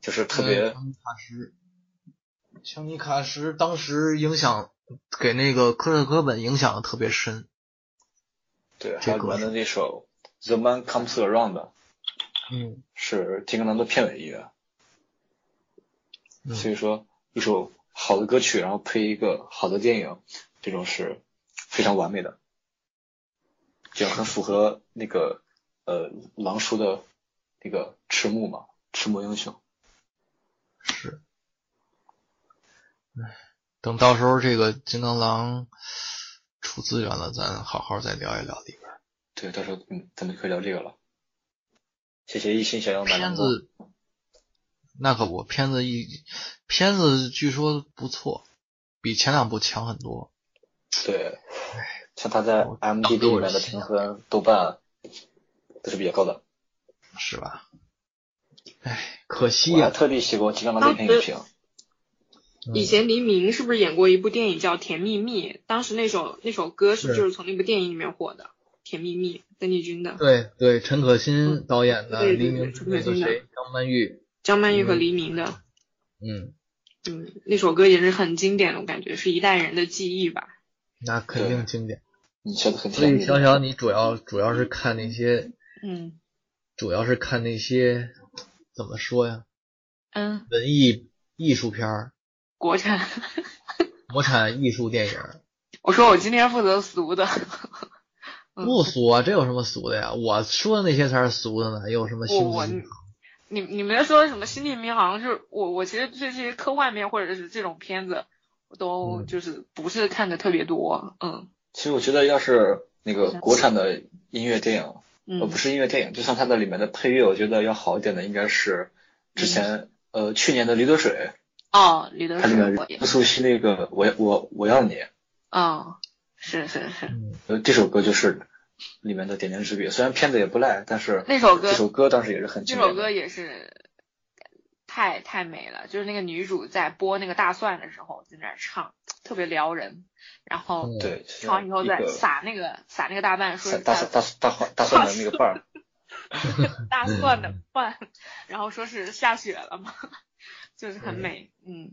[SPEAKER 2] 就是特别
[SPEAKER 1] 卡什，强尼卡什当时影响给那个科特·科本影响的特别深。
[SPEAKER 2] 对，还
[SPEAKER 1] 这个
[SPEAKER 2] 有里面的那首《The Man Comes Around》
[SPEAKER 1] 嗯。
[SPEAKER 2] 是金刚狼的片尾音乐，
[SPEAKER 1] 嗯。
[SPEAKER 2] 所以说一首好的歌曲，然后配一个好的电影，这种是非常完美的，就很符合那个呃狼叔的那个赤木嘛，赤木英雄。
[SPEAKER 1] 是。唉，等到时候这个金刚狼出资源了，咱好好再聊一聊里边。
[SPEAKER 2] 对，到时候嗯，咱们可以聊这个了。谢谢一心想要买
[SPEAKER 1] 片。子那可不，片子一片子据说不错，比前两部强很多。
[SPEAKER 2] 对，像他在
[SPEAKER 1] 我
[SPEAKER 2] IMDB 里面的评分、豆瓣都是比较高的。
[SPEAKER 1] 是吧？哎，可惜呀、
[SPEAKER 2] 特地写过金刚狼这篇影评。
[SPEAKER 3] 以前黎明是不是演过一部电影叫《甜蜜蜜》？当时那首那首歌是不是
[SPEAKER 1] 是
[SPEAKER 3] 就是从那部电影里面火的？《甜蜜蜜》，邓丽君的，
[SPEAKER 1] 对对，陈可辛导演的，
[SPEAKER 3] 对
[SPEAKER 1] 黎明
[SPEAKER 3] 对对对
[SPEAKER 1] 那个谁，张曼玉，
[SPEAKER 3] 张曼玉和
[SPEAKER 1] 嗯
[SPEAKER 3] 黎明的。
[SPEAKER 1] 嗯，
[SPEAKER 3] 嗯，那首歌也是很经典的，我感觉是一代人的记忆吧。
[SPEAKER 1] 那肯定经典。
[SPEAKER 2] 你写的很
[SPEAKER 1] 所。以小小，你主要主要是看那些，
[SPEAKER 3] 嗯
[SPEAKER 1] 主要是看那些怎么说呀？
[SPEAKER 3] 嗯，
[SPEAKER 1] 文艺艺术片儿，
[SPEAKER 3] 国产。
[SPEAKER 1] 国产艺术电影，
[SPEAKER 3] 我说我今天负责俗的。嗯
[SPEAKER 1] 不俗啊，这有什么俗的呀？我说的那些才是俗的呢，有什么
[SPEAKER 3] 我我
[SPEAKER 1] 星际
[SPEAKER 3] 你你们说什么星际迷航？是我我其实对这些科幻片或者是这种片子，我都
[SPEAKER 1] 嗯。
[SPEAKER 3] 就是不是看的特别多。嗯。
[SPEAKER 2] 其实我觉得，要是那个国产的音乐电影，呃，
[SPEAKER 3] 嗯。
[SPEAKER 2] 不是音乐电影，就像它的里面的配乐，我觉得要好一点的应该是之前、呃去年的《驴得水
[SPEAKER 3] 哦，驴》，得
[SPEAKER 2] 它里面
[SPEAKER 3] 水我也
[SPEAKER 2] 任素汐那个我要我我要你，
[SPEAKER 3] 哦，是是是，
[SPEAKER 1] 嗯，
[SPEAKER 2] 呃这首歌就是里面的点睛之笔，虽然片子也不赖，但是
[SPEAKER 3] 那首歌
[SPEAKER 2] 这首歌当时也是很
[SPEAKER 3] 这。首歌也是太太美了，就是那个女主在剥那个大蒜的时候在那儿唱，特别撩人，然后
[SPEAKER 1] 嗯。
[SPEAKER 2] 对，
[SPEAKER 3] 唱完以后再撒那个撒那个大瓣，说是
[SPEAKER 2] 大大大大花大蒜的那个瓣儿，
[SPEAKER 3] 大蒜的瓣，然后说是下雪了嘛，就是很美，嗯，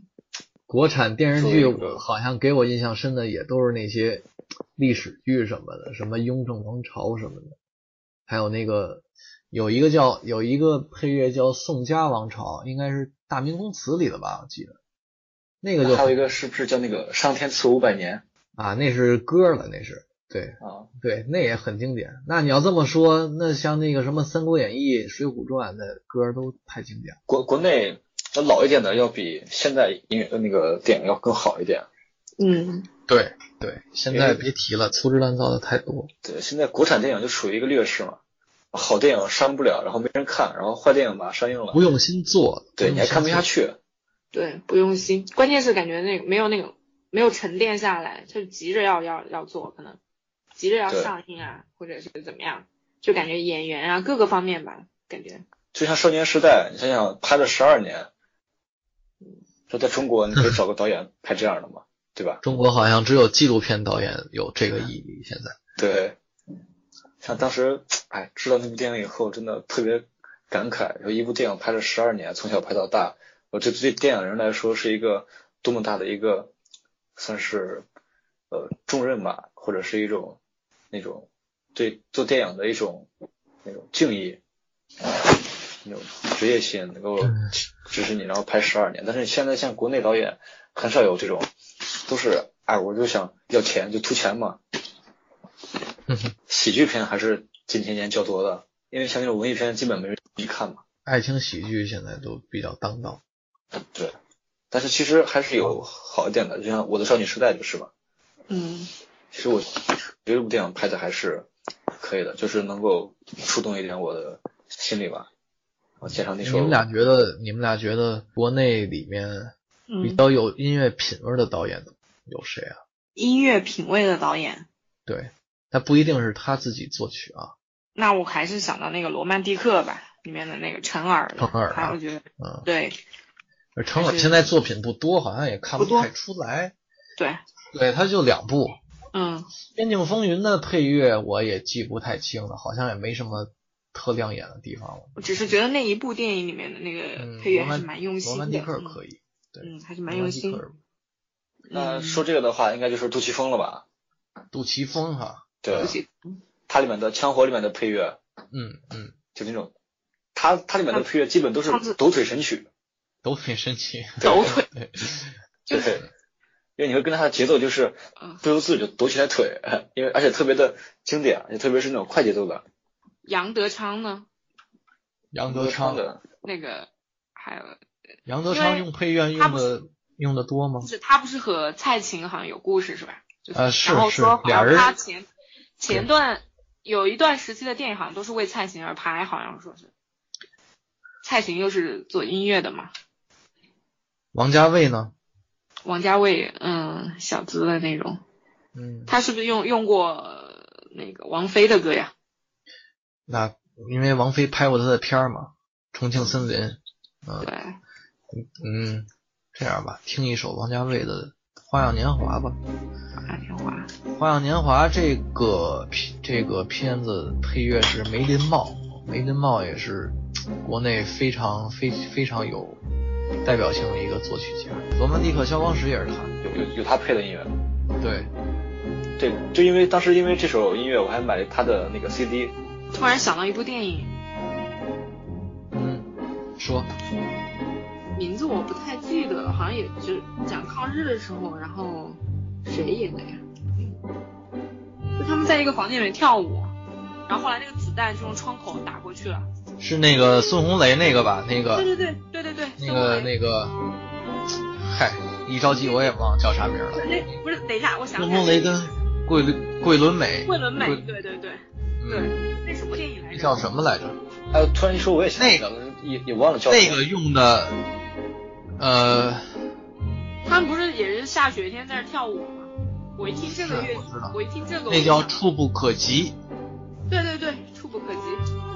[SPEAKER 1] 国产电视剧好像给我印象深的也都是那些历史剧什么的，什么《雍正王朝》什么的，还有那个有一个叫有一个配乐叫《宋家王朝》，应该是《大明宫词》里的吧，我记得。那个就
[SPEAKER 2] 还有一个是不是叫那个上天赐五百年
[SPEAKER 1] 啊，那是歌了，那是对
[SPEAKER 2] 啊？
[SPEAKER 1] 对，那也很经典。那你要这么说，那像那个什么《三国演义》《水浒传》的歌都太经典。
[SPEAKER 2] 国国内要老一点的要比现在音乐的那个电影要更好一点。
[SPEAKER 3] 嗯，
[SPEAKER 1] 对对，现在别提了，粗制滥造的太多。
[SPEAKER 2] 对，现在国产电影就处于一个劣势嘛，好电影删不了，然后没人看，然后坏电影吧上映了
[SPEAKER 1] 不，用心做，
[SPEAKER 2] 对，你还看不下
[SPEAKER 1] 去。
[SPEAKER 3] 对，不用心，关键是感觉那个没有那个没有沉淀下来，就急着要要要做，可能急着要上映啊，或者是怎么样，就感觉演员啊各个方面吧，感觉
[SPEAKER 2] 就像《少年时代》，你想想拍了十二年，说在中国你可以找个导演拍这样的吗？对吧？
[SPEAKER 1] 中国好像只有纪录片导演有这个毅力。现在，
[SPEAKER 2] 对，像当时，哎，知道那部电影以后，真的特别感慨。说一部电影拍了十二年，从小拍到大，我这对电影人来说是一个多么大的一个，算是呃重任吧，或者是一种那种对做电影的一种那种敬意，那种职业心，能够支持你，然后拍十二年。但是现在像国内导演很少有这种，都是哎，我就想要钱，就图钱嘛。喜剧片还是近些年较多的，因为像那种文艺片基本没人一看嘛。
[SPEAKER 1] 爱情喜剧现在都比较当道。
[SPEAKER 2] 对，但是其实还是有好一点的，就像《我的少女时代》就是吧。
[SPEAKER 3] 嗯
[SPEAKER 2] 其实我觉得这部电影拍的还是可以的，就是能够触动一点我的心里吧。然后加上那首，
[SPEAKER 1] 你们俩觉得，你们俩觉得国内里面比
[SPEAKER 3] 嗯，
[SPEAKER 1] 较有音乐品味的导演有谁啊？
[SPEAKER 3] 音乐品味的导演，
[SPEAKER 1] 对，他不一定是他自己作曲啊。
[SPEAKER 3] 那我还是想到那个《罗曼蒂克》吧，里面的那个陈耳的，
[SPEAKER 1] 陈耳啊
[SPEAKER 3] 他我觉得
[SPEAKER 1] 嗯，
[SPEAKER 3] 对
[SPEAKER 1] 陈耳现在作品不多，好像也看
[SPEAKER 3] 不
[SPEAKER 1] 太出来。
[SPEAKER 3] 对，
[SPEAKER 1] 对，他就两部，
[SPEAKER 3] 嗯《
[SPEAKER 1] 边境风云》的配乐我也记不太清了，好像也没什么特亮眼的地方了。
[SPEAKER 3] 我只是觉得那一部电影里面的那
[SPEAKER 1] 嗯
[SPEAKER 3] 个配乐还是蛮用心的，罗
[SPEAKER 1] 曼蒂克
[SPEAKER 3] 嗯
[SPEAKER 1] 可以，对，
[SPEAKER 3] 嗯，还是蛮用心
[SPEAKER 2] 那
[SPEAKER 3] 嗯
[SPEAKER 2] 说这个的话，应该就是杜琪峰了吧？
[SPEAKER 1] 杜琪峰哈，
[SPEAKER 2] 对它里面的《枪火》里面的配乐，
[SPEAKER 1] 嗯嗯，
[SPEAKER 2] 就那种，它它里面的配乐基本都是抖腿神曲。
[SPEAKER 1] 抖腿神曲。
[SPEAKER 3] 抖腿，
[SPEAKER 1] 对，
[SPEAKER 2] 对，因为你会跟着它的节奏，就是
[SPEAKER 3] 嗯
[SPEAKER 2] 不由自主就抖起来腿，因为而且特别的经典，也特别是那种快节奏的。
[SPEAKER 3] 杨德昌呢？
[SPEAKER 1] 杨德昌
[SPEAKER 2] 的，
[SPEAKER 3] 那个还有
[SPEAKER 1] 杨德昌用配乐用的用的多吗
[SPEAKER 3] 就？是他不是和蔡琴好像有故事是吧？就是
[SPEAKER 1] 啊是
[SPEAKER 3] 后说好像
[SPEAKER 1] 俩人
[SPEAKER 3] 他前前段有一段时期的电影好像都是为蔡琴而拍，好像说是蔡琴又是做音乐的嘛，
[SPEAKER 1] 王家卫呢？
[SPEAKER 3] 王家卫嗯小资的那种，
[SPEAKER 1] 嗯，
[SPEAKER 3] 他是不是用用过那个王菲的歌呀？
[SPEAKER 1] 那因为王菲拍过他的片儿嘛，《重庆森林》。嗯
[SPEAKER 3] 对，
[SPEAKER 1] 嗯，这样吧，听一首王家卫的《花样年华》吧。
[SPEAKER 3] 花样年华，《
[SPEAKER 1] 花样年华》这个片这个片子配乐是梅林茂，梅林茂也是国内非常非非常有代表性的一个作曲家，《罗曼蒂克消防史》也是他。
[SPEAKER 2] 有有有他配的音乐。
[SPEAKER 1] 对，
[SPEAKER 2] 对，就因为当时因为这首音乐，我还买了他的那个 CD。
[SPEAKER 3] 突然想到一部电影，
[SPEAKER 1] 嗯，说
[SPEAKER 3] 名字我不太记得了，好像也就是讲抗日的时候，然后谁演的呀？嗯，就他们在一个房间里面跳舞，然后后来那个子弹就从窗口打过去了。
[SPEAKER 1] 是那个孙红雷那个吧？那个
[SPEAKER 3] 对对对对对对，
[SPEAKER 1] 那个那个，嗨，一着急我也忘了叫啥名了。
[SPEAKER 3] 那不是等一下，我想
[SPEAKER 1] 孙
[SPEAKER 3] 起来
[SPEAKER 1] 红雷跟桂纶桂纶镁，
[SPEAKER 3] 桂纶镁，对对对
[SPEAKER 1] 嗯，
[SPEAKER 3] 对，那什么电影来着？
[SPEAKER 1] 那叫什么来着？
[SPEAKER 2] 哎，突然一说我也想
[SPEAKER 1] 那
[SPEAKER 2] 起来了，也也忘了叫什么
[SPEAKER 1] 那个用的，呃，
[SPEAKER 3] 他们不是也是下雪天在那儿跳舞吗？我一听这个乐
[SPEAKER 1] 曲我，
[SPEAKER 3] 我一听这个，
[SPEAKER 1] 那叫触不可及。
[SPEAKER 3] 对对对，触不可及。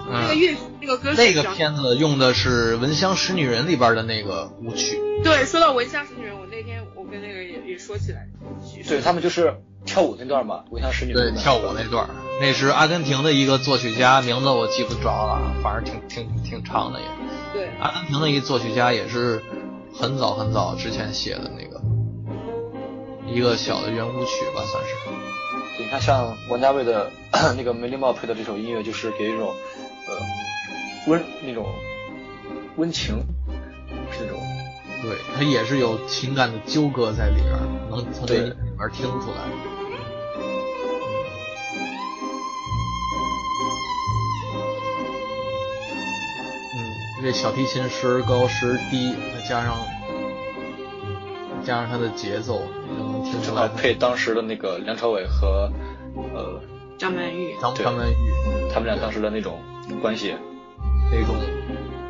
[SPEAKER 1] 嗯
[SPEAKER 3] 那个乐那个歌曲
[SPEAKER 1] 那个片子用的是《闻香识女人》里边的那个舞曲。
[SPEAKER 3] 对，说到《闻香识女人》，我那天我跟那个也也说起来，
[SPEAKER 2] 对他们就是跳舞那段嘛，我像是你
[SPEAKER 1] 对，跳舞那段，那是阿根廷的一个作曲家，名字我记不着了，反正挺挺挺长的也。
[SPEAKER 3] 对，
[SPEAKER 1] 阿根廷的一个作曲家也是很早很早之前写的那个一个小的圆舞曲吧，算是。
[SPEAKER 2] 你看像王家卫的 那个梅林茂配的这首音乐，就是给一种呃温那种温情，是那种
[SPEAKER 1] 对，它也是有情感的纠葛在里边儿，能从这里边儿听出来。嗯，这小提琴时而高时而低，再加上加上它的节奏，你就能听出来
[SPEAKER 2] 配当时的那个梁朝伟和呃
[SPEAKER 3] 张曼玉。
[SPEAKER 2] 对
[SPEAKER 1] 张曼玉
[SPEAKER 2] 他们俩当时的那种关系。
[SPEAKER 1] 那种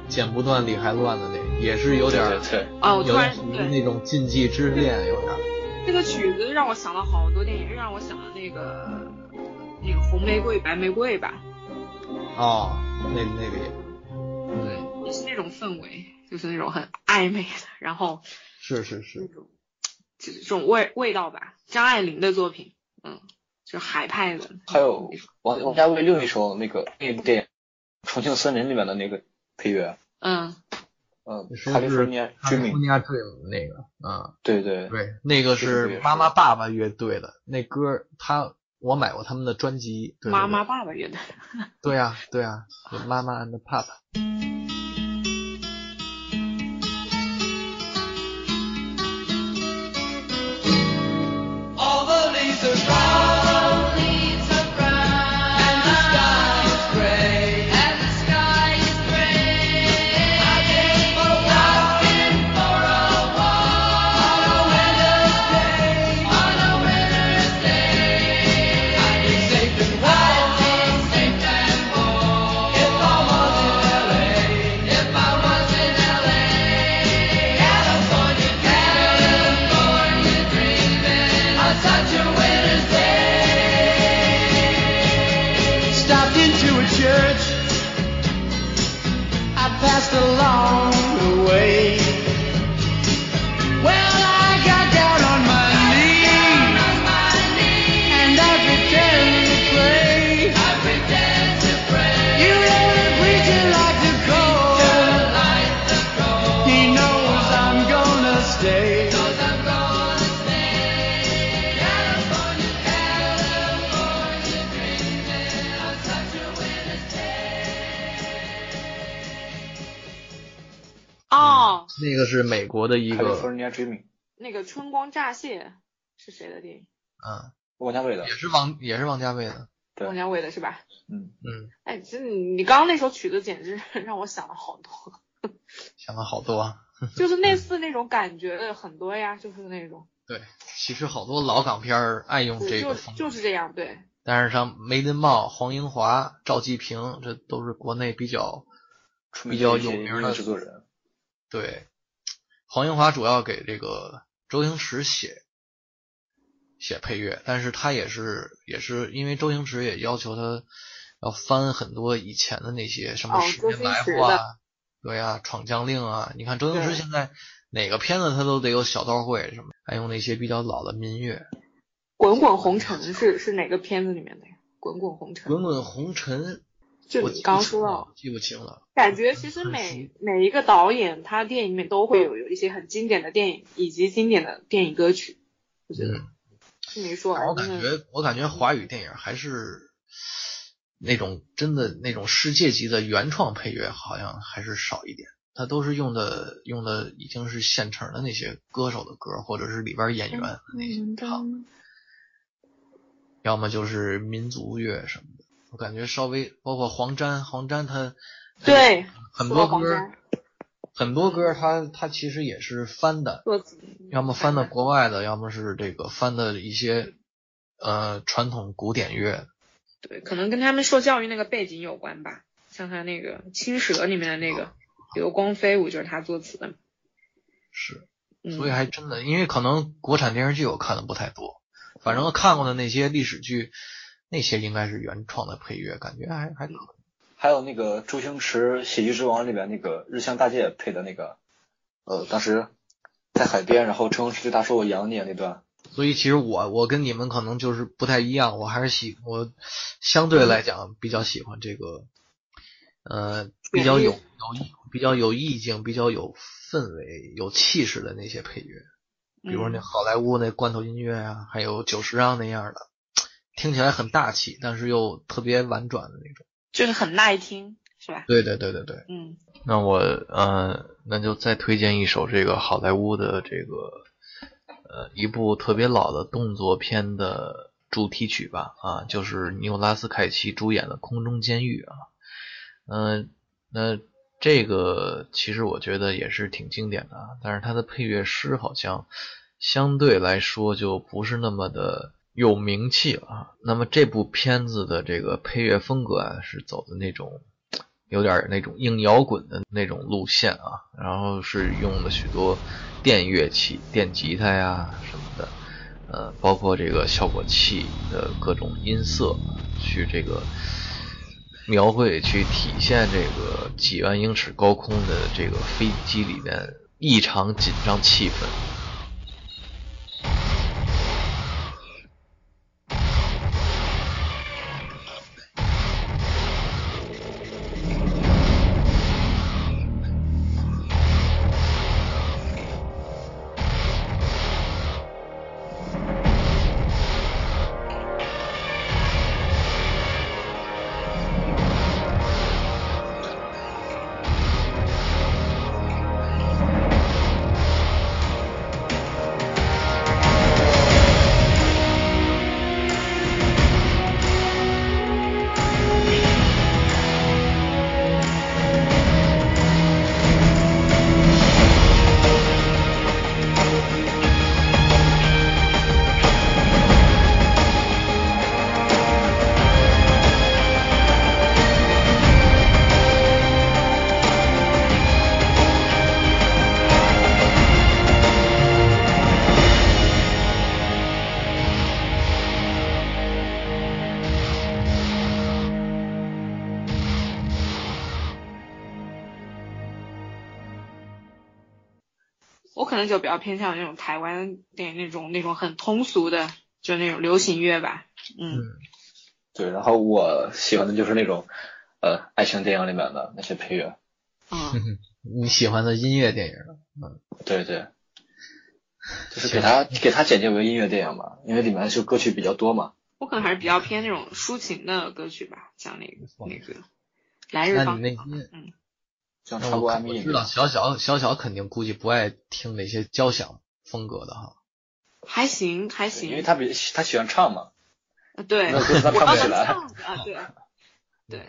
[SPEAKER 1] 剪不断理还乱的那，也是有点儿
[SPEAKER 2] 对对对，
[SPEAKER 3] 哦，我突然
[SPEAKER 1] 有点那种禁忌之恋，有点儿。
[SPEAKER 3] 这个曲子让我想了好多电影，让我想到那个那个红玫瑰白玫瑰吧，
[SPEAKER 1] 哦，那那个也，对，
[SPEAKER 3] 也是那种氛围，就是那种很暧昧的，然后
[SPEAKER 1] 是是是
[SPEAKER 3] 那，种就是这种味味道吧。张爱玲的作品，嗯，就是海派的。
[SPEAKER 2] 还有王王家卫另一首那个那部电影《重庆森林》里面的那个配乐，
[SPEAKER 3] 嗯，
[SPEAKER 2] 嗯，
[SPEAKER 1] 是《他是，California Dream 那个，嗯，
[SPEAKER 2] 对对
[SPEAKER 1] 对，那个
[SPEAKER 2] 是
[SPEAKER 1] 是妈妈爸爸乐队的那歌，他我买过他们的专辑，对
[SPEAKER 3] 妈妈，爸爸乐队。
[SPEAKER 1] 对对呀对呀，对妈妈 and Papa。
[SPEAKER 8] All
[SPEAKER 1] 那个是美国的一个
[SPEAKER 2] ，，California Dreaming，
[SPEAKER 3] 那个《春光乍泄》是谁的电影？
[SPEAKER 1] 嗯，
[SPEAKER 2] 王家卫的。
[SPEAKER 1] 也，是王也是王家卫的，
[SPEAKER 2] 对。
[SPEAKER 3] 王家卫的是吧？
[SPEAKER 2] 嗯，
[SPEAKER 1] 嗯，
[SPEAKER 3] 哎，其实你你刚刚那首曲子简直让我想了好多，
[SPEAKER 1] 想了好多。
[SPEAKER 3] 就是类似那种感觉的很多呀，就是那种，
[SPEAKER 1] 对，其实好多老港片儿爱用这个风格，
[SPEAKER 3] 就是这样，对，
[SPEAKER 1] 但是像梅林茂、黄英华、赵季平，这都是国内比较比较有名的
[SPEAKER 2] 制作人，
[SPEAKER 1] 对，黄英华主要给这个周星驰写写配乐，但是他也是也是因为周星驰也要求他要翻很多以前的那些什么
[SPEAKER 3] 哦
[SPEAKER 1] 十年
[SPEAKER 3] 周星驰
[SPEAKER 1] 来货啊，对啊，闯将令啊，你看周星驰现在哪个片子他都得有小刀会什么，还用那些比较老的民乐，《
[SPEAKER 3] 滚滚红尘》是是哪个片子里面的呀？《滚滚红尘》
[SPEAKER 1] 滚滚红尘，
[SPEAKER 3] 就你
[SPEAKER 1] 我记不清
[SPEAKER 3] 刚说到
[SPEAKER 1] 了，记不清了，
[SPEAKER 3] 感觉其实每每一个导演他电影里面都会有有一些很经典的电影以及经典的电影歌曲，我觉得
[SPEAKER 1] 嗯。
[SPEAKER 3] 听你说
[SPEAKER 1] 我感觉，我感觉华语电影还是那种真的那种世界级的原创配乐，好像还是少一点。它都是用的用的已经是现成的那些歌手的歌，或者是里边演员的那些唱，要么就是民族乐什么的。我感觉稍微包括黄沾，黄沾他
[SPEAKER 3] 对
[SPEAKER 1] 很多歌很多歌他他其实也是翻的，
[SPEAKER 3] 作词
[SPEAKER 1] 要么翻的国外的，要么是这个翻的一些呃传统古典乐。
[SPEAKER 3] 对，可能跟他们受教育那个背景有关吧。像他那个《青蛇》里面的那个流光飞舞就是他作词的。
[SPEAKER 1] 是，
[SPEAKER 3] 嗯，
[SPEAKER 1] 所以还真的，因为可能国产电视剧我看的不太多，反正看过的那些历史剧，那些应该是原创的配乐，感觉还还可以。
[SPEAKER 2] 还有那个周星驰《喜剧之王》里边那个日向大介配的那个，呃，当时在海边，然后周星驰对他说“我养你”那段，
[SPEAKER 1] 所以其实我我跟你们可能就是不太一样，我还是喜我相对来讲比较喜欢这个，呃，比较有有意比较有意境、比较有氛围、有气势的那些配乐，比如那
[SPEAKER 3] 嗯。
[SPEAKER 1] 好莱坞那罐头音乐啊，还有久石让那样的，听起来很大气，但是又特别婉转的那种。
[SPEAKER 3] 就是很耐听，是吧？
[SPEAKER 1] 对对对对对。
[SPEAKER 3] 嗯，
[SPEAKER 1] 那我呃，那就再推荐一首这个好莱坞的这个呃一部特别老的动作片的主题曲吧，啊，就是尼古拉斯凯奇主演的《空中监狱》啊，嗯、那这个其实我觉得也是挺经典的啊，但是它的配乐师好像相对来说就不是那么的有名气啊。那么这部片子的这个配乐风格啊，是走的那种有点那种硬摇滚的那种路线啊，然后是用了许多电乐器、电吉他呀什么的，呃，包括这个效果器的各种音色，去这个描绘、去体现这个几万英尺高空的这个飞机里面异常紧张气氛。
[SPEAKER 3] 就比较偏向那种台湾电影那种那种很通俗的，就那种流行乐吧。嗯，
[SPEAKER 2] 对，然后我喜欢的就是那种呃爱情电影里面的那些配乐，
[SPEAKER 3] 嗯，
[SPEAKER 1] 你喜欢的音乐电影嗯？
[SPEAKER 2] 对对，就是给他给他简介为音乐电影嘛，因为里面就歌曲比较多嘛。
[SPEAKER 3] 我可能还是比较偏那种抒情的歌曲吧，像那个那个来日
[SPEAKER 1] 那
[SPEAKER 3] 方
[SPEAKER 1] 你那些，
[SPEAKER 3] 嗯，
[SPEAKER 2] 像超过 E
[SPEAKER 1] 知道小小小小肯定估计不爱听那些交响风格的哈。
[SPEAKER 3] 还行还行，
[SPEAKER 2] 因为他比他喜欢唱嘛，
[SPEAKER 3] 呃对，
[SPEAKER 2] 没有歌词他唱不起来
[SPEAKER 3] 啊，对 对，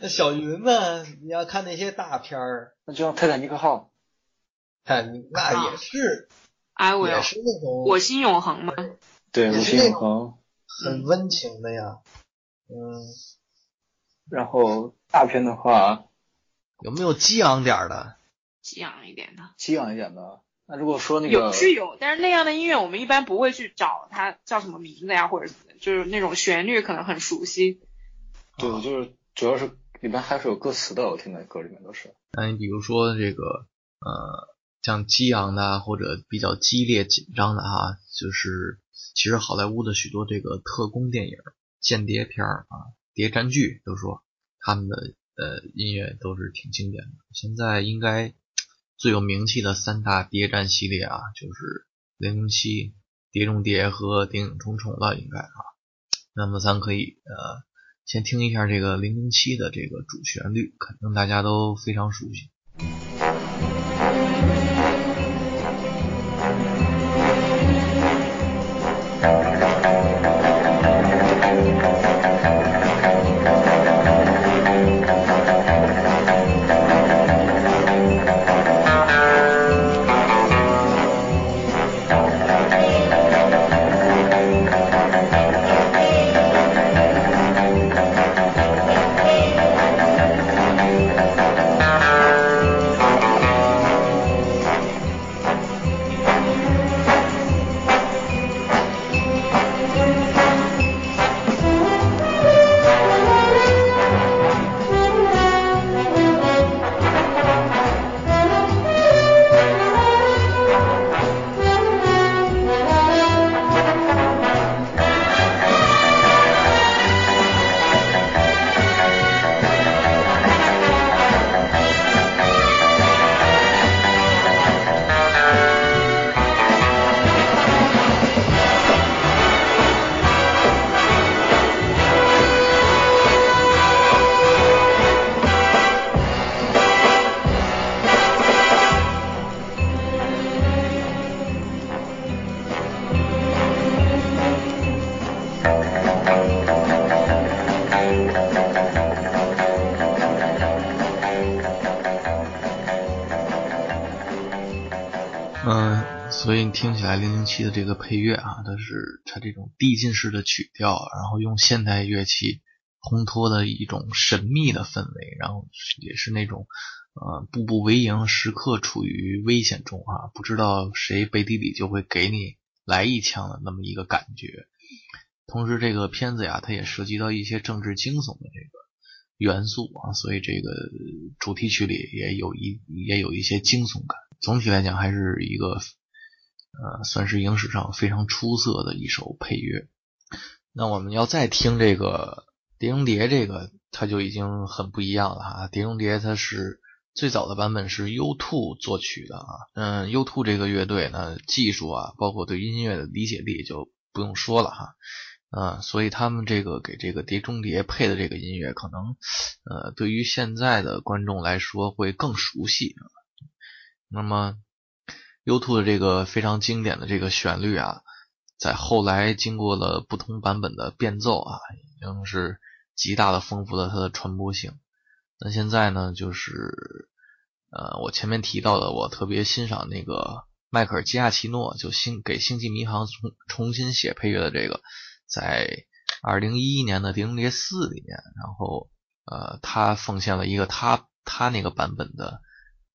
[SPEAKER 1] 那小云呢？你要看那些大片儿，
[SPEAKER 2] 那就像泰坦尼克号，
[SPEAKER 1] 看你那也是、
[SPEAKER 3] I will，
[SPEAKER 1] 也是那种
[SPEAKER 3] 我心永恒吗，
[SPEAKER 2] 对，
[SPEAKER 1] 也
[SPEAKER 2] 吴星
[SPEAKER 1] 是那种
[SPEAKER 2] 恒，
[SPEAKER 1] 很温情的呀。嗯，
[SPEAKER 2] 然后大片的话，
[SPEAKER 1] 有没有激昂点儿的？
[SPEAKER 3] 激昂一点的。
[SPEAKER 2] 激昂一点的。那如果说那个
[SPEAKER 3] 有是有，但是那样的音乐我们一般不会去找它叫什么名字呀，或者就是那种旋律可能很熟悉。
[SPEAKER 2] 对，我就是主要是里面还是有歌词的，我听的歌里面都是。
[SPEAKER 1] 那你比如说这个呃，像激昂的啊或者比较激烈紧张的哈，就是其实好莱坞的许多这个特工电影、间谍片儿啊、谍战剧都说他们的呃音乐都是挺经典的。现在应该最有名气的三大谍战系列啊，就是《零零七》《碟中谍》和《谍影重重》了，应该啊。那么咱可以呃先听一下这个《零零七》的这个主旋律，肯定大家都非常熟悉。的这个配乐啊，它是它这种递进式的曲调，然后用现代乐器烘托的一种神秘的氛围，然后也是那种呃步步为营，时刻处于危险中啊，不知道谁背地里就会给你来一枪的那么一个感觉。同时，这个片子呀，它也涉及到一些政治惊悚的这个元素啊，所以这个主题曲里也有一也有一些惊悚感。总体来讲，还是一个呃，算是影史上非常出色的一首配乐。那我们要再听这个《碟中谍》，这个它就已经很不一样了哈。《碟中谍》它是最早的版本是 U2 作曲的啊，嗯，U2 这个乐队呢，技术啊，包括对音乐的理解力就不用说了哈。啊，所以他们这个给这个《碟中谍》配的这个音乐，可能呃，对于现在的观众来说会更熟悉。那么，U2 的这个非常经典的这个旋律啊，在后来经过了不同版本的变奏啊，已经是极大的丰富了它的传播性。那现在呢，就是呃，我前面提到的，我特别欣赏那个迈克尔基亚奇诺，就星给《星际迷航》重重新写配乐的这个，在二零一一年的《碟中谍四》里面，然后呃，他奉献了一个他他那个版本的。《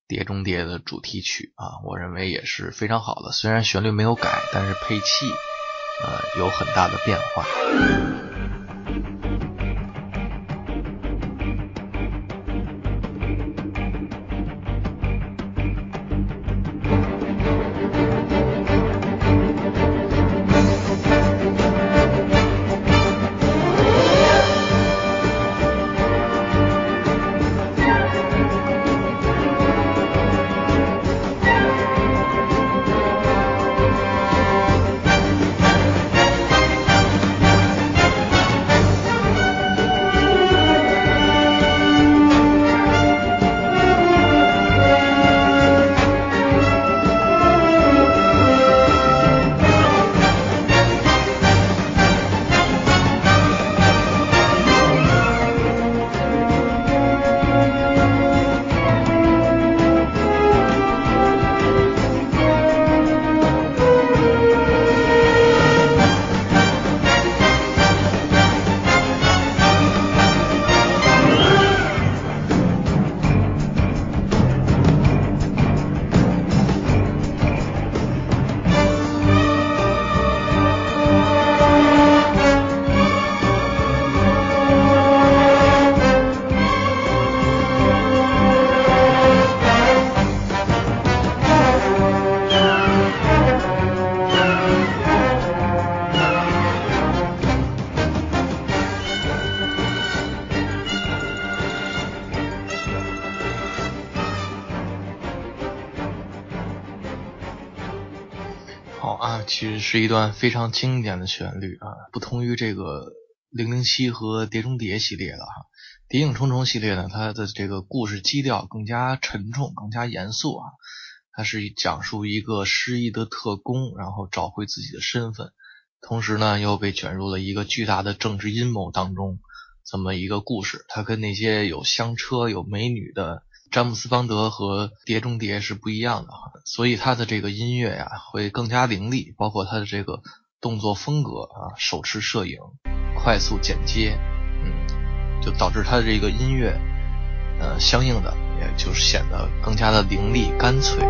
[SPEAKER 1] 碟中谍》的主题曲啊，我认为也是非常好的。虽然旋律没有改，但是配器呃有很大的变化。一段非常经典的旋律啊，不同于这个零零七和碟中谍系列了哈。谍影重重系列呢，它的这个故事基调更加沉重、更加严肃啊。它是讲述一个失忆的特工，然后找回自己的身份，同时呢又被卷入了一个巨大的政治阴谋当中，这么一个故事。它跟那些有香车、有美女的詹姆斯邦德和碟中谍是不一样的，所以他的这个音乐呀会更加凌厉，包括他的这个动作风格啊，手持摄影，快速剪接，嗯，就导致他的这个音乐，呃，相应的也就是显得更加的凌厉干脆。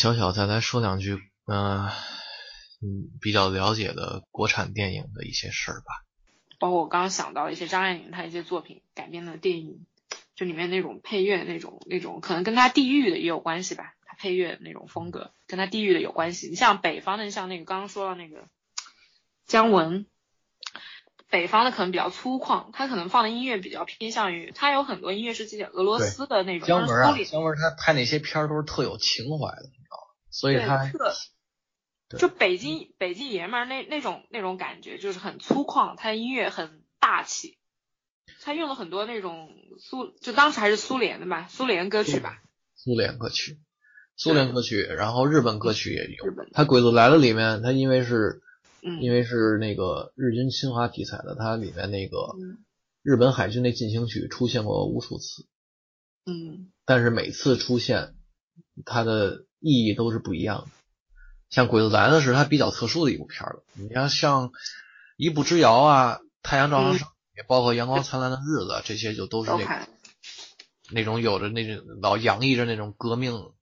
[SPEAKER 1] 小小再来说两句，嗯、嗯，比较了解的国产电影的一些事儿吧。
[SPEAKER 3] 包括我刚刚想到一些张爱玲她一些作品改编的电影，就里面那种配乐那种那种，可能跟她地域的也有关系吧。她配乐那种风格跟她地域的有关系。你像北方的，像那个刚刚说到那个姜文，北方的可能比较粗犷，他可能放的音乐比较偏向于，他有很多音乐是记点俄罗斯的那种，
[SPEAKER 1] 姜文啊，姜文他拍那些片儿都是特有情怀的？所以他
[SPEAKER 3] 就北京北京爷们儿那那种那种感觉，就是很粗犷，他的音乐很大气，他用了很多那种苏，就当时还是苏联的嘛，苏联歌曲吧，
[SPEAKER 1] 苏联歌曲，苏联歌曲，然后日本歌曲也有。他《鬼子来了》里面，他因为是
[SPEAKER 3] 嗯，
[SPEAKER 1] 因为是那个日军侵华题材的，它里面那个
[SPEAKER 3] 嗯
[SPEAKER 1] 日本海军那进行曲出现过无数次，
[SPEAKER 3] 嗯
[SPEAKER 1] 但是每次出现，他的意义都是不一样的。像《鬼子来了》是它比较特殊的一部片儿了。你要像《一步之遥》啊，《太阳照常升起》，也包括《阳光灿烂的日子》，这些就都是那种，那种有着那种老洋溢着那种革命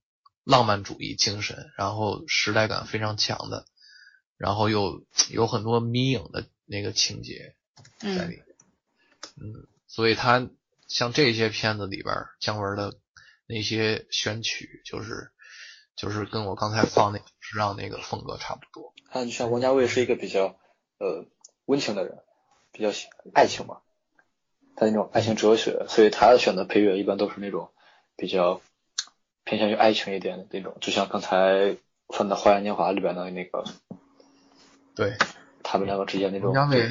[SPEAKER 1] 浪漫主义精神，然后时代感非常强的，然后又有很多迷影的那个情节在
[SPEAKER 3] 嗯
[SPEAKER 1] 里面。嗯，所以他像这些片子里边，姜文的那些选曲，就是就是跟我刚才放那个是让那个风格差不多。
[SPEAKER 2] 还有就像王家卫是一个比较呃温情的人，比较喜爱情嘛，他那种爱情哲学，所以他选的配乐一般都是那种比较偏向于爱情一点的那种，就像刚才放的《花样年华》里边的那个
[SPEAKER 1] 对，
[SPEAKER 2] 他们两个之间那种
[SPEAKER 1] 王家卫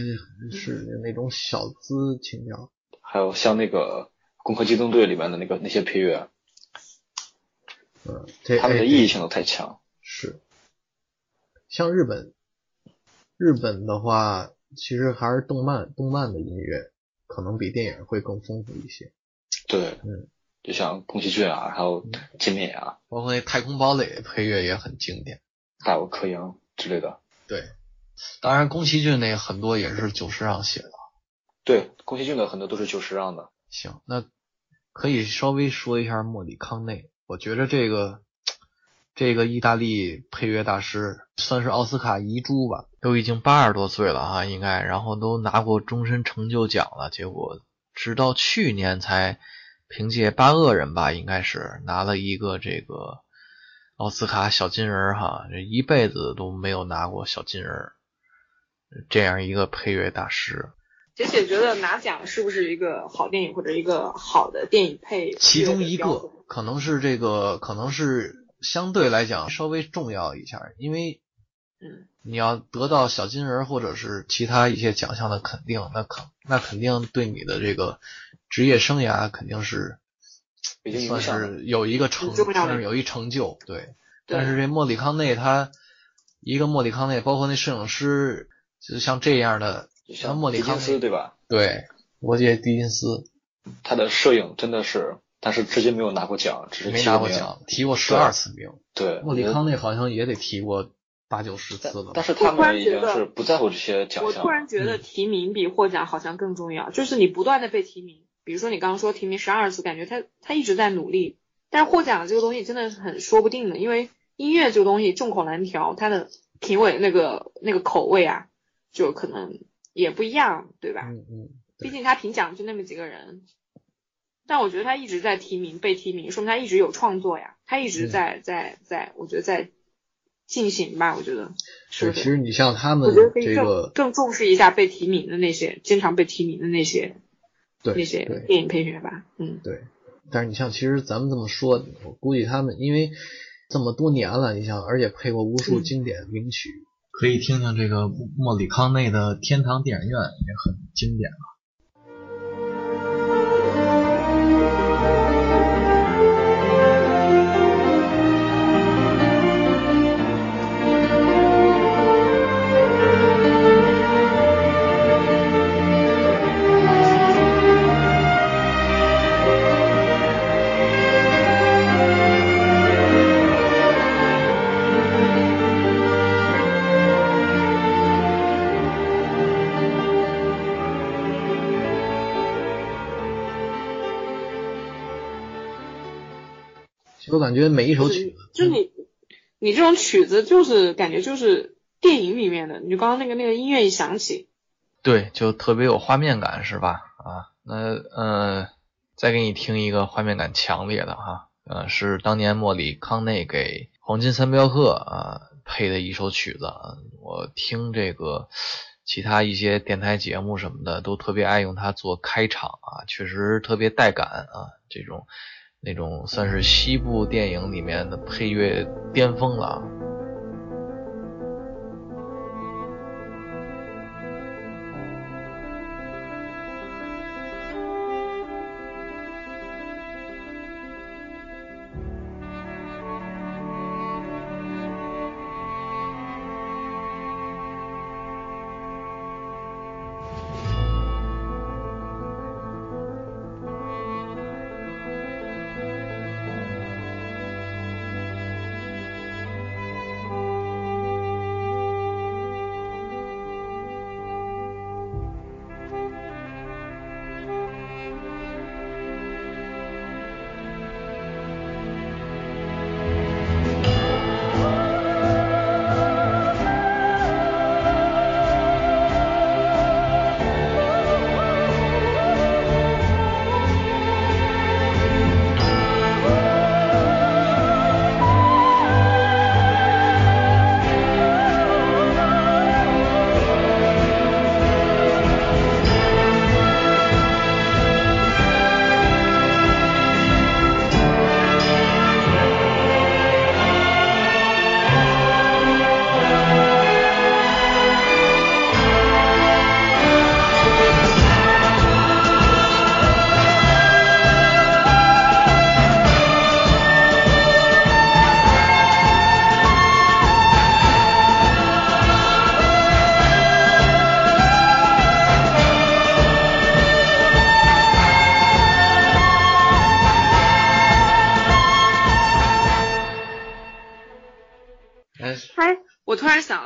[SPEAKER 1] 是那种小资情调。
[SPEAKER 2] 还有像那个《攻壳机动队》里面的那个那些配乐，
[SPEAKER 1] 嗯，这
[SPEAKER 2] 他们的
[SPEAKER 1] 哎
[SPEAKER 2] 意义性都太强。
[SPEAKER 1] 是，像日本，日本的话，其实还是动漫，动漫的音乐可能比电影会更丰富一些。
[SPEAKER 2] 对，
[SPEAKER 1] 嗯，
[SPEAKER 2] 就像宫崎骏啊，还有金敏啊，
[SPEAKER 1] 包括那《太空堡垒》配乐也很经典。
[SPEAKER 2] 还有柯英之类的。
[SPEAKER 1] 对，当然宫崎骏那很多也是久石让写的。
[SPEAKER 2] 对，宫崎骏的很多都是久石让的。
[SPEAKER 1] 行，那可以稍微说一下莫里康内。我觉得这个这个意大利配乐大师算是奥斯卡遗珠吧，都已经八十多岁了哈，应该，然后都拿过终身成就奖了，结果直到去年才凭借《八恶人》吧，应该是拿了一个这个奥斯卡小金人儿哈，这一辈子都没有拿过小金人，这样一个配乐大师。
[SPEAKER 3] 杰姐觉得拿奖是不是一个好电影或者一个好的电影配
[SPEAKER 1] 其中一个可能是这个，可能是相对来讲稍微重要一下，因为
[SPEAKER 3] 嗯
[SPEAKER 1] 你要得到小金人儿或者是其他一些奖项的肯定，那肯那肯定对你的这个职业生涯肯定是算是有一个成，
[SPEAKER 3] 很重要的
[SPEAKER 1] 算是有一成就，对。
[SPEAKER 3] 对
[SPEAKER 1] 但是这莫里康内他一个莫里康内，包括那摄影师，就像这样的，
[SPEAKER 2] 就
[SPEAKER 1] 像莫里康斯，
[SPEAKER 2] 对吧？
[SPEAKER 1] 对，罗杰·狄金斯
[SPEAKER 2] 他的摄影真的是，但是至今没有拿过奖，只是
[SPEAKER 1] 没。拿过奖，提过十二次名。
[SPEAKER 2] 对，
[SPEAKER 1] 莫里康内好像也得提过八九十次了吧。
[SPEAKER 2] 但是他
[SPEAKER 3] 我突然
[SPEAKER 2] 们已
[SPEAKER 3] 觉得
[SPEAKER 2] 经是不在乎这些奖
[SPEAKER 3] 我
[SPEAKER 2] 项了。
[SPEAKER 3] 突然觉得
[SPEAKER 1] 嗯
[SPEAKER 3] 提名比获奖好像更重要，就是你不断的被提名，比如说你刚刚说提名十二次，感觉他他一直在努力，但是获奖这个东西真的是很说不定的，因为音乐这个东西众口难调，它的评委那个那个口味啊，就可能也不一样，对吧？
[SPEAKER 1] 嗯嗯，
[SPEAKER 3] 毕竟他评奖就那么几个人，但我觉得他一直在提名被提名，说明他一直有创作呀，他一直在在在，我觉得在进行吧，我觉得是
[SPEAKER 1] 对，其实你像他们
[SPEAKER 3] 我觉得可以更
[SPEAKER 1] 这个，
[SPEAKER 3] 更重视一下被提名的那些，经常被提名的那些
[SPEAKER 1] 对
[SPEAKER 3] 那些电影配乐吧，嗯。
[SPEAKER 1] 对，但是你像其实咱们这么说，我估计他们因为这么多年了，你像而且配过无数
[SPEAKER 3] 嗯。
[SPEAKER 1] 经典名曲，可以听听这个莫里康内的《天堂电影院》也很经典了。感觉每一首曲子，
[SPEAKER 3] 就是你你这种曲子就是感觉就是电影里面的，你就刚刚那个那个音乐一响起，
[SPEAKER 1] 对，就特别有画面感，是吧？啊，那呃，再给你听一个画面感强烈的哈，呃，是当年莫里康内给《黄金三镖客》啊配的一首曲子。啊我听这个其他一些电台节目什么的，都特别爱用它做开场啊，确实特别带感啊，这种那种算是西部电影里面的配乐巅峰了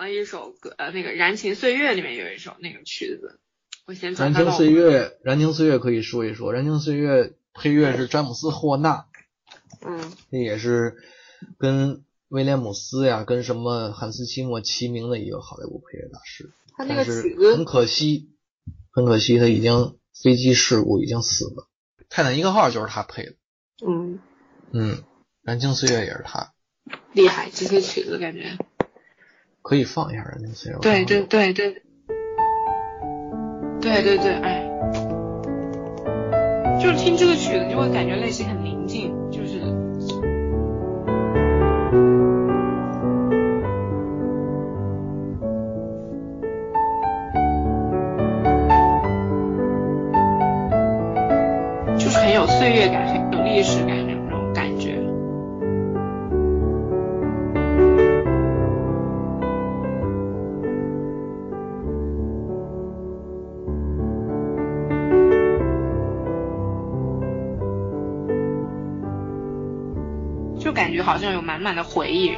[SPEAKER 3] 了一首歌，呃，那个《燃情岁月》里面有一首那个曲子，我先找
[SPEAKER 1] 燃情岁月，燃情岁月可以说一说。燃情岁月配乐是詹姆斯霍纳，
[SPEAKER 3] 嗯
[SPEAKER 1] 这也是跟威廉姆斯呀，跟什么汉斯季默齐名的一个好莱坞配乐大师。
[SPEAKER 3] 他那个
[SPEAKER 1] 但是
[SPEAKER 3] 曲子
[SPEAKER 1] 很可惜，很可惜他已经飞机事故已经死了。泰坦尼克号就是他配的，
[SPEAKER 3] 嗯
[SPEAKER 1] 嗯，燃情岁月也是他，
[SPEAKER 3] 厉害，这些曲子感觉，
[SPEAKER 1] 可以放一下燃情岁月。我
[SPEAKER 3] 对对对对，对对对，哎，就是听这个曲子，就会感觉内心很宁静，就是就是很有岁月感，很有历史感就感觉好像有满满的回忆。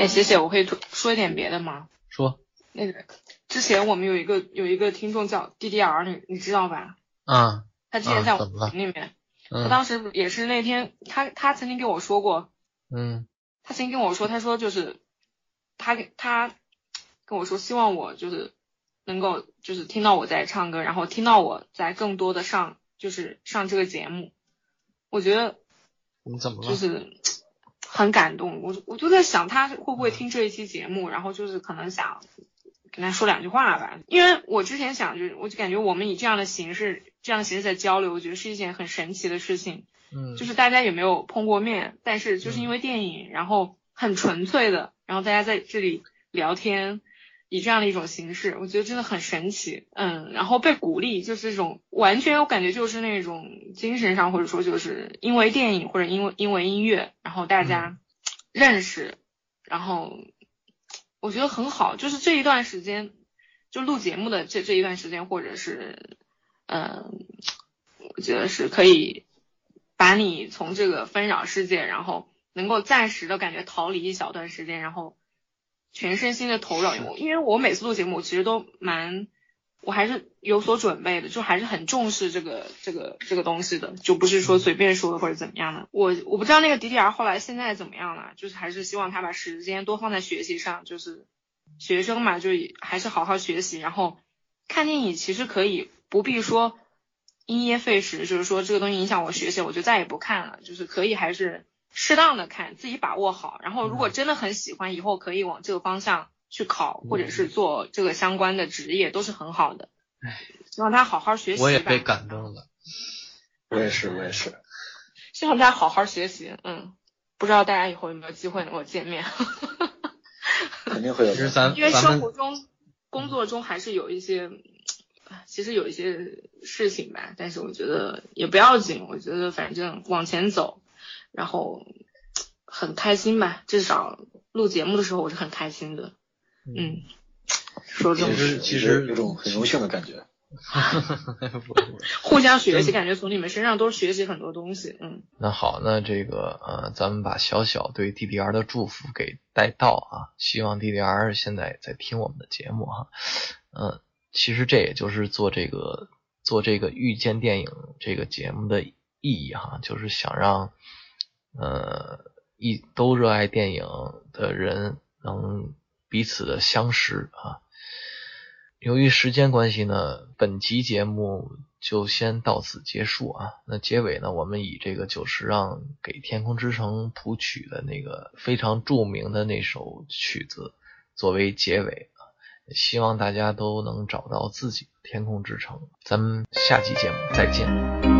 [SPEAKER 3] 哎，谢谢，我可以说说一点别的吗？
[SPEAKER 1] 说
[SPEAKER 3] 那个之前我们有一个有一个听众叫 DDR，你你知道吧？
[SPEAKER 1] 啊，
[SPEAKER 3] 他之前在我群里面，他
[SPEAKER 1] 嗯
[SPEAKER 3] 当时也是那天他他曾经跟我说过，
[SPEAKER 1] 嗯
[SPEAKER 3] 他曾经跟我说，他说就是他给他跟我说，希望我就是能够就是听到我在唱歌，然后听到我在更多的上就是上这个节目，我觉得
[SPEAKER 1] 你怎么了？
[SPEAKER 3] 就是很感动。我就我就在想他会不会听这一期节目，然后就是可能想跟他说两句话吧。因为我之前想就是我就感觉我们以这样的形式这样的形式在交流，我觉得是一件很神奇的事情。
[SPEAKER 1] 嗯
[SPEAKER 3] 就是大家也没有碰过面，但是就是因为电影，然后很纯粹的，然后大家在这里聊天，以这样的一种形式，我觉得真的很神奇。嗯，然后被鼓励，就是这种完全我感觉就是那种精神上或者说就是因为电影或者因为因为音乐，然后大家认识，然后我觉得很好，就是这一段时间就录节目的这这一段时间，或者是嗯，我觉得是可以把你从这个纷扰世界，然后能够暂时的感觉逃离一小段时间，然后全身心的投入。我因为我每次录节目，我其实都蛮，我还是有所准备的，就还是很重视这个这个这个东西的，就不是说随便说的或者怎么样的。我我不知道那个 DDR 后来现在怎么样了，就是还是希望他把时间多放在学习上，就是学生嘛，就还是好好学习，然后看电影其实可以不必说因噎废食，就是说这个东西影响我学习，我就再也不看了，就是可以还是适当的看，自己把握好。然后如果真的很喜欢，以后可以往这个方向去考，或者是做这个相关的职业，都是很好的。希望他好好学习吧。
[SPEAKER 1] 我也被感动了。
[SPEAKER 2] 我也是，我也是。
[SPEAKER 3] 希望他好好学习。嗯，不知道大家以后有没有机会能够见面。
[SPEAKER 2] 肯定会有的。
[SPEAKER 1] 其实咱
[SPEAKER 3] 因为生活中、工作中还是有一些，其实有一些事情吧，但是我觉得也不要紧，我觉得反正往前走，然后很开心吧，至少录节目的时候我是很开心的，嗯，说这种
[SPEAKER 1] 其实，其实
[SPEAKER 2] 有种很荣幸的感觉。
[SPEAKER 3] 互相学习，感觉从你们身上都学习很多东西，嗯，
[SPEAKER 1] 那好，那这个呃，咱们把小小对 DDR 的祝福给带到啊，希望 DDR 现在在听我们的节目哈，嗯、其实这也就是做这个做这个遇见电影这个节目的意义哈，就是想让呃一都热爱电影的人能彼此的相识啊。由于时间关系呢，本集节目就先到此结束啊。那结尾呢，我们以这个久石让给《天空之城》谱曲的那个非常著名的那首曲子作为结尾啊。希望大家都能找到自己的天空之城。咱们下期节目再见。